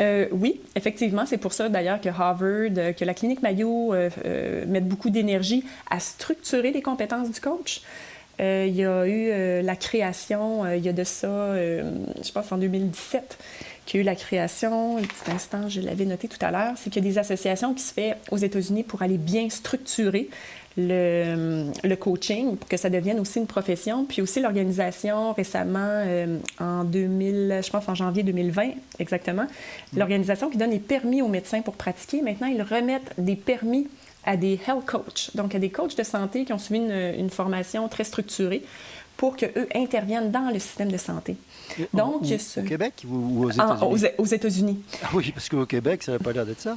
Euh, oui, effectivement, c'est pour ça d'ailleurs que Harvard, euh, que la clinique Mayo euh, euh met beaucoup d'énergie à structurer les compétences du coach. il y a eu la création, il y a de ça, je pense en 2017, qu'il y a eu la création, un petit instant, je l'avais noté tout à l'heure, c'est qu'il y a des associations qui se font aux États-Unis pour aller bien structurer le, le, coaching pour que ça devienne aussi une profession. Puis aussi l'organisation récemment, euh, en 2000, je pense en janvier 2020 exactement, mm. l'organisation qui donne les permis aux médecins pour pratiquer. Maintenant, ils remettent des permis à des health coachs, donc à des coachs de santé qui ont suivi une, une formation très structurée pour qu'eux interviennent dans le système de santé. Donc, au, Québec ou aux États-Unis? aux États-Unis. Ah oui, parce qu'au Québec, ça n'a pas l'air d'être ça.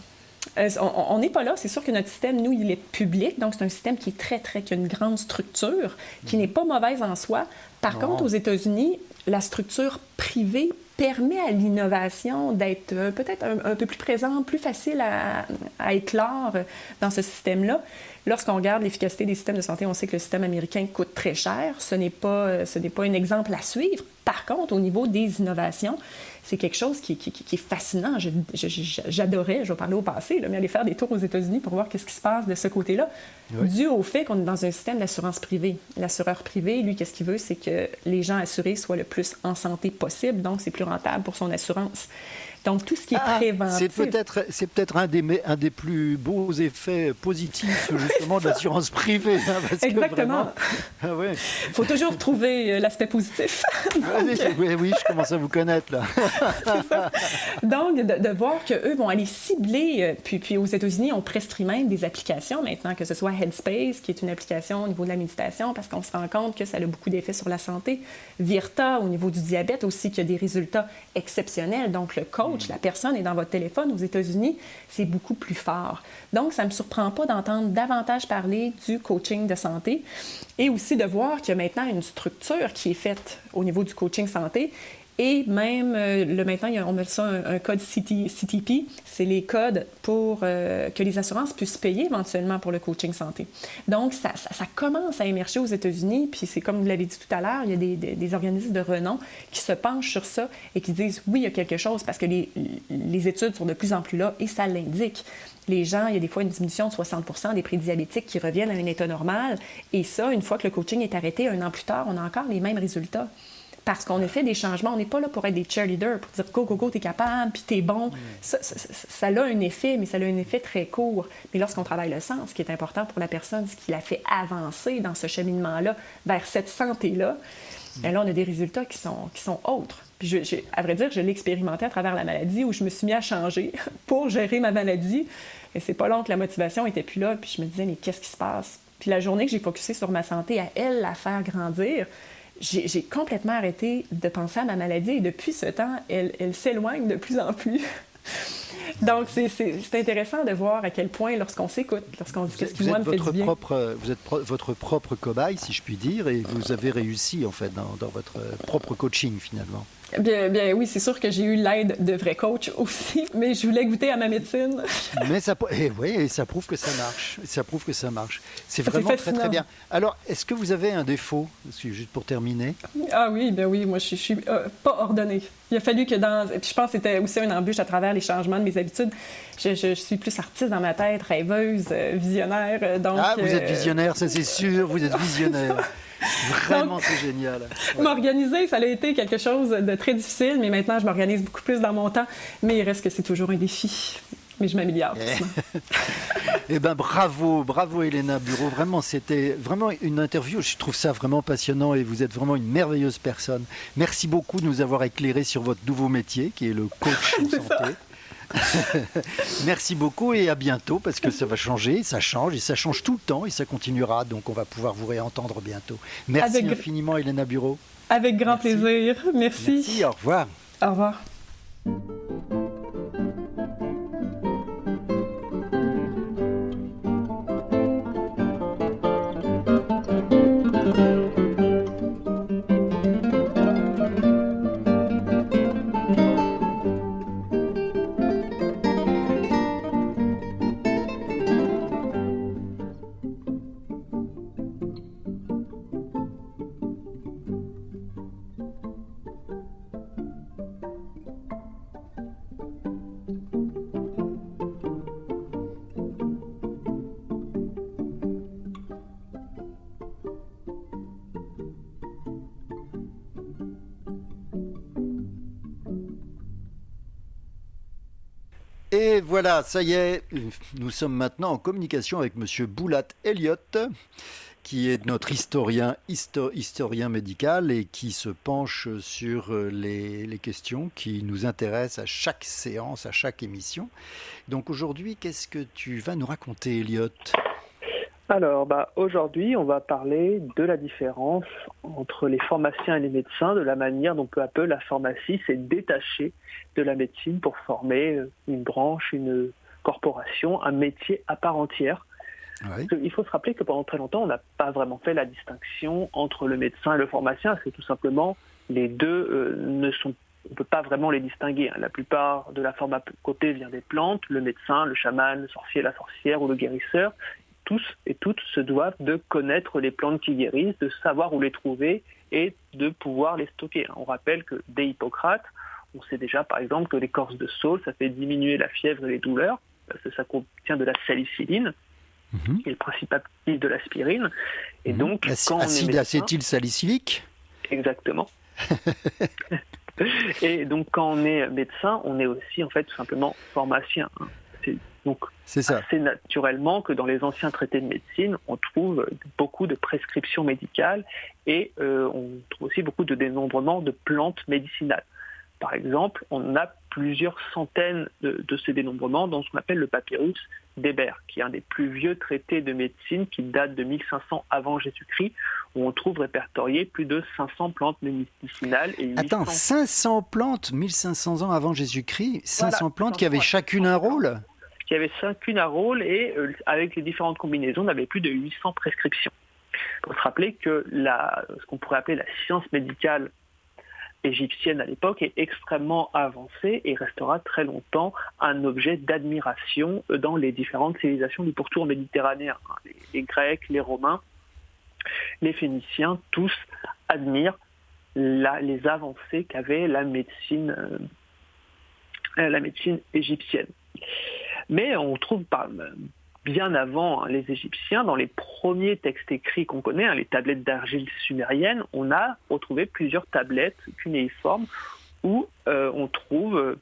Euh, on n'est pas là. C'est sûr que notre système, nous, il est public. Donc, c'est un système qui est très, très, qui a une grande structure, qui n'est pas mauvaise en soi. Par contre, aux États-Unis, la structure privée permet à l'innovation d'être euh, peut-être un, peu plus présente, plus facile à, à éclore dans ce système-là. Lorsqu'on regarde l'efficacité des systèmes de santé, on sait que le système américain coûte très cher. Ce n'est pas, euh, ce n'est pas un exemple à suivre. Par contre, au niveau des innovations, c'est quelque chose qui, est fascinant. J'adorais, je, vais parler au passé, mais aller faire des tours aux États-Unis pour voir qu'est-ce qui se passe de ce côté-là, dû au fait qu'on est dans un système d'assurance privée. L'assureur privé, lui, qu'est-ce qu'il veut? C'est que les gens assurés soient le plus en santé possible, donc c'est plus rentable pour son assurance. Donc, tout ce qui est ah, préventif. C'est peut-être, c'est peut-être un des, un des plus beaux effets positifs, <laughs> justement, de l'assurance privée. Hein, Exactement. Il ah faut toujours trouver euh, l'aspect positif. <laughs> oui, oui, je commence à vous connaître, là. <laughs> ça. Donc, de, voir qu'eux vont aller cibler, euh, puis, puis aux États-Unis, on prescrit même des applications maintenant, que ce soit Headspace, qui est une application au niveau de la méditation, parce qu'on se rend compte que ça a beaucoup d'effets sur la santé. Virta, au niveau du diabète aussi, qui a des résultats exceptionnels. Donc, le coach, la personne est dans votre téléphone aux États-Unis, c'est beaucoup plus fort. Donc, ça ne me surprend pas d'entendre davantage parler du coaching de santé et aussi de voir qu'il y a maintenant une structure qui est faite au niveau du coaching santé et même, euh, le maintenant, on met ça un, code CTP, c'est les codes pour euh, que les assurances puissent payer éventuellement pour le coaching santé. Donc, ça, commence à émerger aux États-Unis, puis c'est comme vous l'avez dit tout à l'heure, il y a des, des, organismes de renom qui se penchent sur ça et qui disent oui, il y a quelque chose parce que les, les études sont de plus en plus là et ça l'indique les gens, il y a des fois une diminution de 60% des prix diabétiques qui reviennent à un état normal. Et ça, une fois que le coaching est arrêté, un an plus tard, on a encore les mêmes résultats parce qu'on a fait des changements. On n'est pas là pour être des cheerleaders, pour dire go, go, go, t'es capable, puis t'es bon. Mm. Ça, ça, a un effet, mais ça a un effet très court. Mais lorsqu'on travaille le sens, ce qui est important pour la personne, ce qui la fait avancer dans ce cheminement-là vers cette santé-là, mm. ben là, on a des résultats qui sont, qui sont autres. Puis, je, à vrai dire, je l'ai expérimenté à travers la maladie où je me suis mis à changer <laughs> pour gérer ma maladie. Et c'est pas long que la motivation était plus là. Puis je me disais, mais qu'est-ce qui se passe? Puis la journée que j'ai focusé sur ma santé, à elle la faire grandir, j'ai complètement arrêté de penser à ma maladie et depuis ce temps, elle, s'éloigne de plus en plus. Donc, c'est intéressant de voir à quel point, lorsqu'on s'écoute, lorsqu'on dit qu'est-ce qui moi me fait du bien. Propre, vous êtes votre propre cobaye, si je puis dire, et vous avez réussi, en fait, dans, dans votre propre coaching, finalement. Bien, bien oui, c'est sûr que j'ai eu l'aide de vrais coachs <laughs> aussi, mais je voulais goûter à ma médecine. <laughs> mais ça, et eh oui, ça prouve que ça marche. Ça prouve que ça marche. C'est vraiment très très bien. Alors, est-ce que vous avez un défaut, juste pour terminer Ah oui, ben oui, moi je, je suis euh, pas ordonnée. Il a fallu que dans, puis je pense que c'était aussi une embûche à travers les changements de mes habitudes. Je, suis plus artiste dans ma tête, rêveuse, euh, visionnaire. Euh, donc, ah, vous êtes visionnaire, ça c'est sûr, vous êtes visionnaire. <laughs> Vraiment, c'est génial. <laughs> M'organiser, ça a été quelque chose de très difficile, mais maintenant, je m'organise beaucoup plus dans mon temps. Mais il reste que c'est toujours un défi. Mais je m'améliore. Eh, <laughs> eh ben bravo, bravo Elena Bureau. Vraiment, c'était vraiment une interview. Je trouve ça vraiment passionnant et vous êtes vraiment une merveilleuse personne. Merci beaucoup de nous avoir éclairé sur votre nouveau métier qui est le coach en santé. <laughs> Merci beaucoup et à bientôt parce que ça va changer, ça change et ça change tout le temps et ça continuera. Donc on va pouvoir vous réentendre bientôt. Merci infiniment, Elena Bureau. Avec grand plaisir. Merci. Merci. Au revoir. Au revoir. Et voilà, ça y est, nous sommes maintenant en communication avec Monsieur Boulat Elliott, qui est notre historien, historien médical et qui se penche sur les, les, questions qui nous intéressent à chaque séance, à chaque émission. Donc aujourd'hui, qu'est-ce que tu vas nous raconter, Elliott? Alors, bah, aujourd'hui, on va parler de la différence entre les pharmaciens et les médecins, de la manière dont peu à peu la pharmacie s'est détachée de la médecine pour former une branche, une corporation, un métier à part entière. Il faut se rappeler que pendant très longtemps, on n'a pas vraiment fait la distinction entre le médecin et le pharmacien, parce que tout simplement, les deux euh, ne sont on ne peut pas vraiment les distinguer. Hein. La plupart de la pharmacopée vient des plantes, le médecin, le chaman, le sorcier, la sorcière ou le guérisseur tous et toutes se doivent de connaître les plantes qui guérissent, de savoir où les trouver et de pouvoir les stocker. On rappelle que dès Hippocrate, on sait déjà par exemple que l'écorce de saule, ça fait diminuer la fièvre et les douleurs, parce que ça contient de la salicyline, mhm. qui est le principal actif de l'aspirine. Et mhm. donc, quand acide acétylsalicylique Exactement. <laughs> Et donc, quand on est médecin, on est aussi, en fait, tout simplement pharmacien. C'est donc assez naturellement que dans les anciens traités de médecine, on trouve beaucoup de prescriptions médicales et euh, on trouve aussi beaucoup de dénombrements de plantes médicinales. Par exemple, on a plusieurs centaines de, ces dénombrements dans ce qu'on appelle le papyrus d'Hébert, qui est un des plus vieux traités de médecine qui date de 1500 avant Jésus-Christ, où on trouve répertorié plus de 500 plantes médicinales. Et Attends, 500 plantes 1500 ans avant Jésus-Christ 500 plantes qui avaient chacune un rôle? Qui avaient chacune un rôle et euh, avec les différentes combinaisons, on avait plus de 800 prescriptions. Faut se rappeler que ce qu'on pourrait appeler la science médicale égyptienne à l'époque est extrêmement avancée et restera très longtemps un objet d'admiration dans les différentes civilisations du pourtour méditerranéen. Les, Grecs, les Romains, les Phéniciens, tous admirent les avancées qu'avait la médecine, euh, la médecine égyptienne. Mais on trouve par, bien avant hein, les Égyptiens, dans les premiers textes écrits qu'on connaît, hein, les tablettes d'argile sumérienne, on a retrouvé plusieurs tablettes cunéiformes où euh, on trouve euh,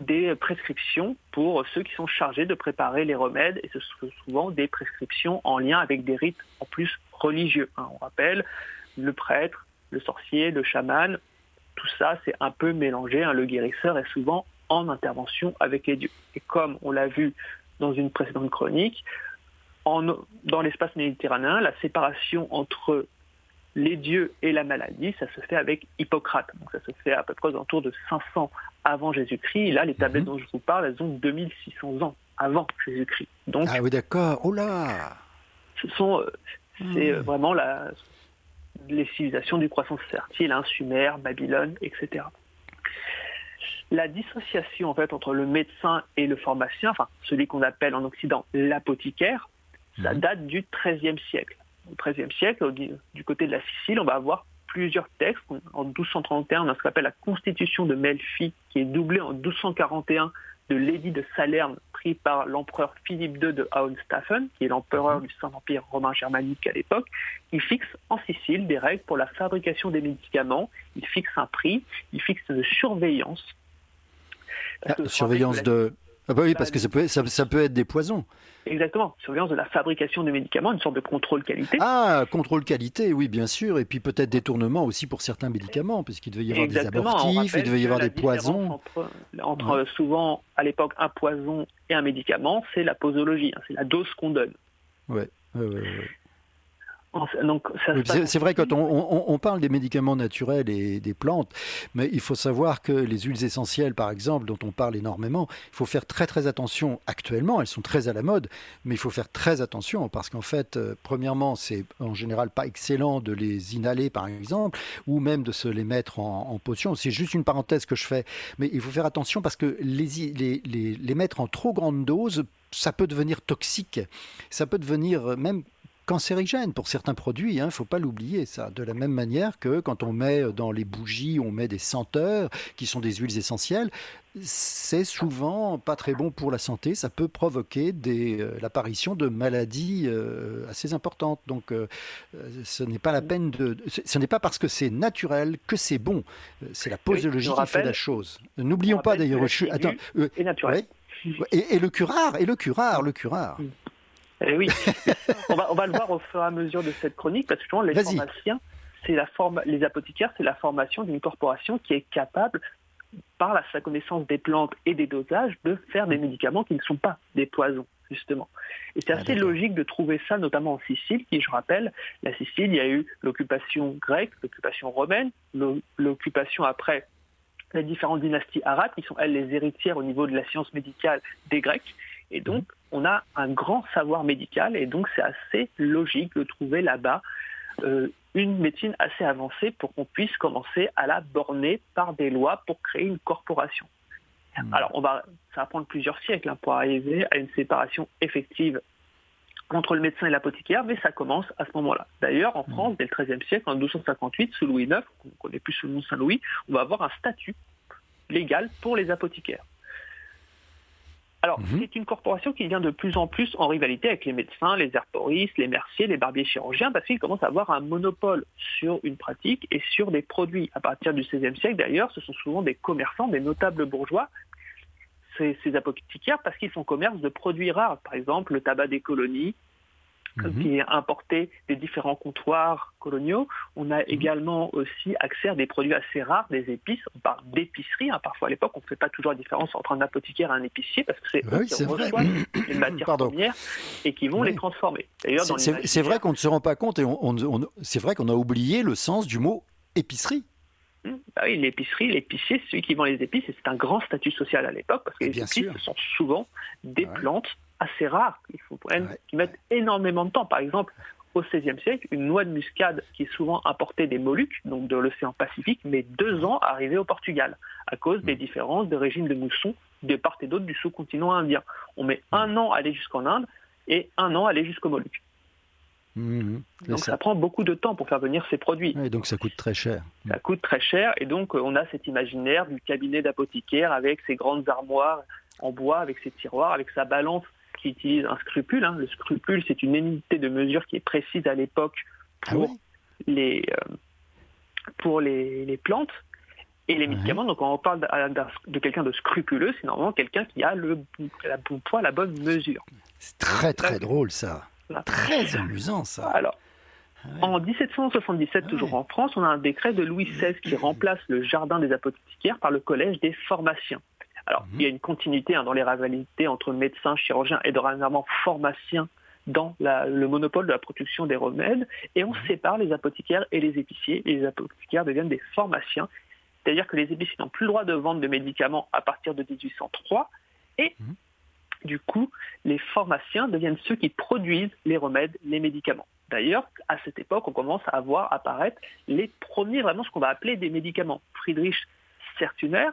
des prescriptions pour ceux qui sont chargés de préparer les remèdes, et ce sont souvent des prescriptions en lien avec des rites en plus religieux. Hein. On rappelle le prêtre, le sorcier, le chaman, tout ça c'est un peu mélangé. Le guérisseur est souvent en intervention avec les dieux. Et comme on l'a vu dans une précédente chronique, en, dans l'espace méditerranéen, la séparation entre les dieux et la maladie, ça se fait avec Hippocrate. Donc ça se fait à peu près autour de 500 avant Jésus-Christ. là, les tablettes mhm. dont je vous parle, elles ont 2600 ans avant Jésus-Christ. Donc, ah oui, d'accord. Oh là Ce sont, euh, c'est euh, hmm. vraiment la, les civilisations du croissance fertile, hein, Sumer, Babylone, etc la dissociation en fait entre le médecin et le pharmacien, enfin celui qu'on appelle en Occident l'apothicaire, ça mhm. date du XIIIe siècle. Au XIIIe siècle, du côté de la Sicile, on va avoir plusieurs textes. En 1231, on a ce qu'on appelle la Constitution de Melfi, qui est doublée en 1241 de l'édit de Salerne pris par l'empereur Philippe II de Hohenstaufen, qui est l'empereur mhm. du Saint-Empire romain germanique à l'époque. Il fixe en Sicile des règles pour la fabrication des médicaments, il fixe un prix, il fixe une surveillance la ah, surveillance de... Ah bah oui, parce que ça peut, ça, peut être des poisons. Exactement, surveillance de la fabrication des médicaments, une sorte de contrôle qualité. Ah, contrôle qualité, oui, bien sûr, et puis peut-être détournement aussi pour certains médicaments, puisqu'il devait y avoir des abortifs, il devait y avoir des poisons. Entre, souvent, à l'époque, un poison et un médicament, c'est la posologie, hein, c'est la dose qu'on donne. Ouais, ouais, ouais. C'est vrai quand on, parle des médicaments naturels et des plantes, mais il faut savoir que les huiles essentielles, par exemple, dont on parle énormément, il faut faire très très attention. Actuellement, elles sont très à la mode, mais il faut faire très attention parce qu'en fait, euh, premièrement, c'est en général pas excellent de les inhaler, par exemple, ou même de se les mettre en, potion. C'est juste une parenthèse que je fais, mais il faut faire attention parce que les, les, les, les mettre en trop grande dose, ça peut devenir toxique. Ça peut devenir même cancérigène pour certains produits, il hein, ne faut pas l'oublier ça. De la même manière que quand on met dans les bougies, on met des senteurs qui sont des huiles essentielles, c'est souvent pas très bon pour la santé, ça peut provoquer euh, l'apparition de maladies euh, assez importantes. Donc euh, ce n'est pas la peine de... Ce n'est pas parce que c'est naturel que c'est bon, c'est la posologie qui fait la chose. N'oublions pas d'ailleurs... Attends. Et, et, le curare, et le curare, le curare. Mm. Eh oui, on va, on va le voir au fur et à mesure de cette chronique, parce que les pharmaciens, c'est la forme, les apothicaires, c'est la formation d'une corporation qui est capable, par la, sa connaissance des plantes et des dosages, de faire des médicaments qui ne sont pas des poisons, justement. Et c'est ah, assez logique de trouver ça, notamment en Sicile, qui, je rappelle, la Sicile, il y a eu l'occupation grecque, l'occupation romaine, l'occupation après les différentes dynasties arabes, qui sont, elles, les héritières au niveau de la science médicale des Grecs. Et donc, on a un grand savoir médical et donc c'est assez logique de trouver là-bas euh, une médecine assez avancée pour qu'on puisse commencer à la borner par des lois pour créer une corporation. Hmm. Alors, on va, ça va prendre plusieurs siècles hein, pour arriver à une séparation effective entre le médecin et l'apothicaire, mais ça commence à ce moment-là. D'ailleurs, en hmm. France, dès le XIIIe siècle, en 1258, sous Louis IX, qu'on ne connaît plus sous le nom Saint-Louis, on va avoir un statut légal pour les apothicaires. Alors, mhm. c'est une corporation qui vient de plus en plus en rivalité avec les médecins, les herboristes, les merciers, les barbiers chirurgiens, parce qu'ils commencent à avoir un monopole sur une pratique et sur des produits. À partir du XVIe siècle, d'ailleurs, ce sont souvent des commerçants, des notables bourgeois, ces, ces apothicaires, parce qu'ils font commerce de produits rares. Par exemple, le tabac des colonies, Mhm. qui est importé des différents comptoirs coloniaux. On a mhm. également aussi accès à des produits assez rares, des épices. On parle d'épicerie. Hein. Parfois, à l'époque, on ne fait pas toujours la différence entre un apothicaire et un épicier parce que c'est eux qui reçoivent <clears throat> les matières premières et qui vont les transformer. C'est vrai qu'on ne se rend pas compte et on, c'est vrai qu'on a oublié le sens du mot épicerie. Hmm. Bah oui, l'épicerie, l'épicier, c'est celui qui vend les épices, et c'est un grand statut social à l'époque, parce que les épices, ce sont souvent des plantes assez rares, il faut, qui mettent énormément de temps. Par exemple, au XVIe siècle, une noix de muscade qui est souvent importée des Moluques, donc de l'océan Pacifique, met deux ans à arriver au Portugal, à cause des mmh. différences de régime de mousson de part et d'autre du sous-continent indien. On met un mmh. an à aller jusqu'en Inde et un an à aller jusqu'aux Moluques. Mmh, donc ça. prend beaucoup de temps pour faire venir ces produits. Et donc ça coûte très cher. Ça coûte très cher et donc on a cet imaginaire du cabinet d'apothicaire avec ses grandes armoires en bois, avec ses tiroirs, avec sa balance qui utilise un scrupule. Hein. Le scrupule, c'est une unité de mesure qui est précise à l'époque ah pour, les, euh, pour les, plantes et les médicaments. Donc, quand on parle de, quelqu'un de scrupuleux, c'est normalement quelqu'un qui a le la bon poids, la bonne mesure. C'est très, très drôle, ça. Très amusant, ça. Alors, ah En 1777, ah toujours en France, on a un décret de Louis XVI qui <clears throat> remplace le jardin des apothicaires par le collège des pharmaciens. Alors, mhm. il y a une continuité hein, dans les rivalités entre médecins, chirurgiens et dorénavant pharmaciens dans le monopole de la production des remèdes, et on mhm. sépare les apothicaires et les épiciers, et les apothicaires deviennent des pharmaciens, c'est-à-dire que les épiciers n'ont plus le droit de vendre de médicaments à partir de 1803, et mhm. du coup, les pharmaciens deviennent ceux qui produisent les remèdes, les médicaments. D'ailleurs, à cette époque, on commence à voir apparaître les premiers, vraiment ce qu'on va appeler des médicaments. Friedrich Sertuner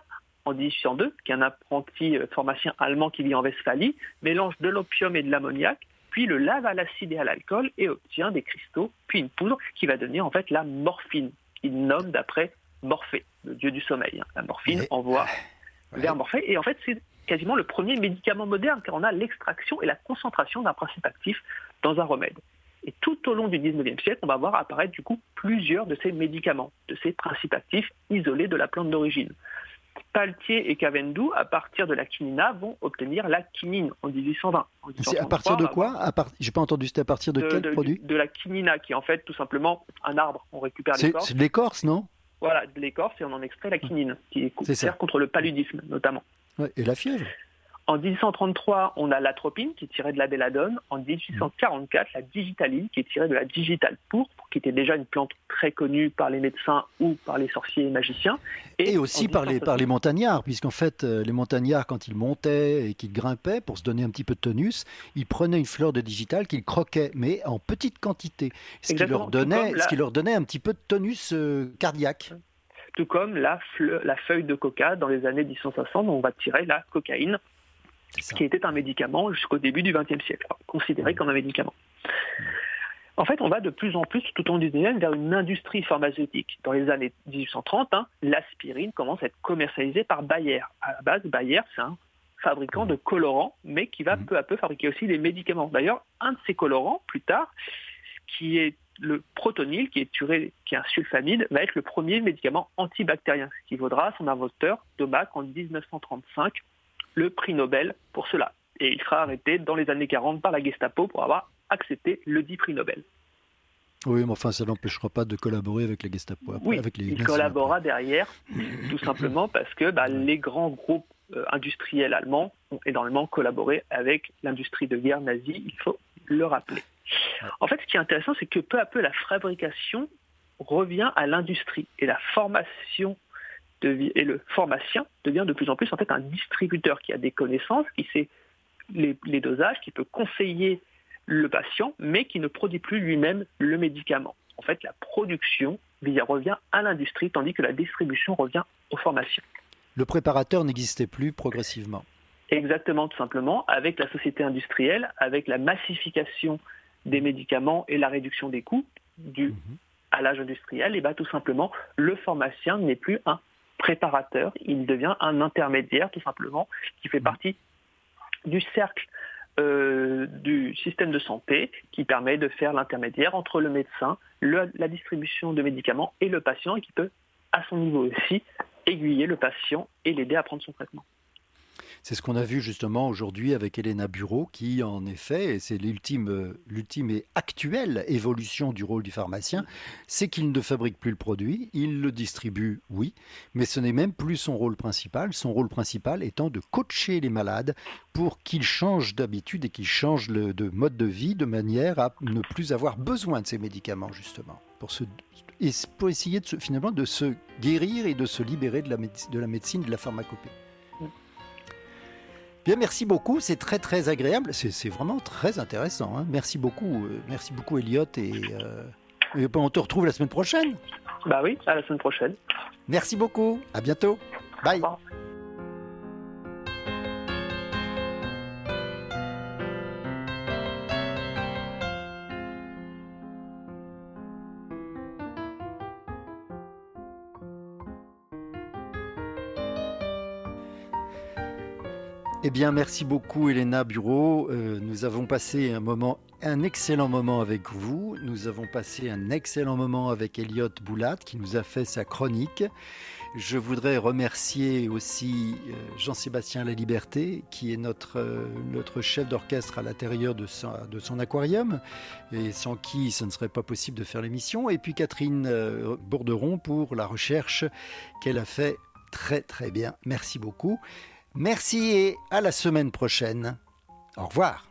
en 1802, qui est un apprenti euh, pharmacien allemand qui vit en Westphalie, mélange de l'opium et de l'ammoniac, puis le lave à l'acide et à l'alcool et obtient des cristaux, puis une poudre qui va devenir en fait la morphine. Il nomme d'après Morphée, le dieu du sommeil. Hein. La morphine envoie <sighs> vers Morphée. Et en fait, c'est quasiment le premier médicament moderne car on a l'extraction et la concentration d'un principe actif dans un remède. Et tout au long du 19e siècle, on va voir apparaître du coup plusieurs de ces médicaments, de ces principes actifs isolés de la plante d'origine. Paltier et Cavendou, à partir de la quinina, vont obtenir la quinine en 1820. c'est à partir de quoi J'ai pas entendu, c'était à partir de, quel produit De la quinina, qui est en fait tout simplement un arbre. On récupère l'écorce. C'est de l'écorce, non? Voilà, de l'écorce et on en extrait la quinine, qui sert contre le paludisme notamment. et la fièvre en 1833, on a l'atropine qui est tirée de la belladone. En 1844, la digitaline qui est tirée de la digitale pourpre, qui était déjà une plante très connue par les médecins ou par les sorciers et magiciens. Et, aussi par les, par les montagnards, puisqu'en fait, euh, les montagnards, quand ils montaient et qu'ils grimpaient, pour se donner un petit peu de tonus, ils prenaient une fleur de digitale qu'ils croquaient, mais en petite quantité. Ce qui, leur donnait, ce qui leur donnait un petit peu de tonus euh, cardiaque tout comme la, la, feuille de coca dans les années 1860, on va tirer la cocaïne qui était un médicament jusqu'au début du XXe siècle, considéré comme un médicament. En fait, on va de plus en plus, tout au long du XIXe, vers une industrie pharmaceutique. Dans les années 1830, hein, l'aspirine commence à être commercialisée par Bayer. À la base, Bayer, c'est un fabricant de colorants, mais qui va peu à peu fabriquer aussi des médicaments. D'ailleurs, un de ces colorants, plus tard, qui est le protonil, qui est, qui est un sulfamide, va être le premier médicament antibactérien, ce qui vaudra son inventeur, Domac, en 1935, le prix Nobel pour cela. Et il sera arrêté dans les années 40 par la Gestapo pour avoir accepté le dit prix Nobel. Oui, mais enfin, ça n'empêchera pas de collaborer avec la Gestapo. oui, avec les il collaborera derrière, tout simplement parce que bah, les grands groupes euh, industriels allemands ont énormément collaboré avec l'industrie de guerre nazie, il faut le rappeler. En fait, ce qui est intéressant, c'est que peu à peu, la fabrication revient à l'industrie et la formation et le pharmacien devient de plus en plus en fait un distributeur qui a des connaissances, qui sait les, dosages, qui peut conseiller le patient, mais qui ne produit plus lui-même le médicament. En fait, la production revient à l'industrie, tandis que la distribution revient aux pharmaciens. Le préparateur n'existait plus progressivement. Exactement, tout simplement, avec la société industrielle, avec la massification des médicaments et la réduction des coûts mhm. à l'âge industriel, et bien tout simplement, le pharmacien n'est plus un préparateur, il devient un intermédiaire tout simplement qui fait mmh. partie du cercle euh, du système de santé qui permet de faire l'intermédiaire entre le médecin, la distribution de médicaments et le patient et qui peut, à son niveau aussi, aiguiller le patient et l'aider à prendre son traitement. C'est ce qu'on a vu justement aujourd'hui avec Elena Bureau, qui en effet, et c'est l'ultime, l'ultime et actuelle évolution du rôle du pharmacien, c'est qu'il ne fabrique plus le produit, il le distribue, oui, mais ce n'est même plus son rôle principal. Son rôle principal étant de coacher les malades pour qu'ils changent d'habitude et qu'ils changent de mode de vie de manière à ne plus avoir besoin de ces médicaments, justement, pour, se, pour essayer de finalement de se guérir et de se libérer de la, de la médecine, de la pharmacopée merci beaucoup, c'est très très agréable, c'est vraiment très intéressant. Hein. Merci beaucoup, euh, merci beaucoup Elliot et, euh, et, on te retrouve la semaine prochaine. Bah oui, à la semaine prochaine. Merci beaucoup, à bientôt. Bye. Eh bien, merci beaucoup, Elena Bureau. Euh, nous avons passé un moment, un excellent moment avec vous. Nous avons passé un excellent moment avec Elliot Boulat, qui nous a fait sa chronique. Je voudrais remercier aussi euh, Jean-Sébastien Laliberté, qui est notre, euh, notre chef d'orchestre à l'intérieur de, de, son aquarium, et sans qui ce ne serait pas possible de faire l'émission. Et puis Catherine Bourderon pour la recherche qu'elle a fait très très bien. Merci beaucoup. Merci et à la semaine prochaine. Au revoir.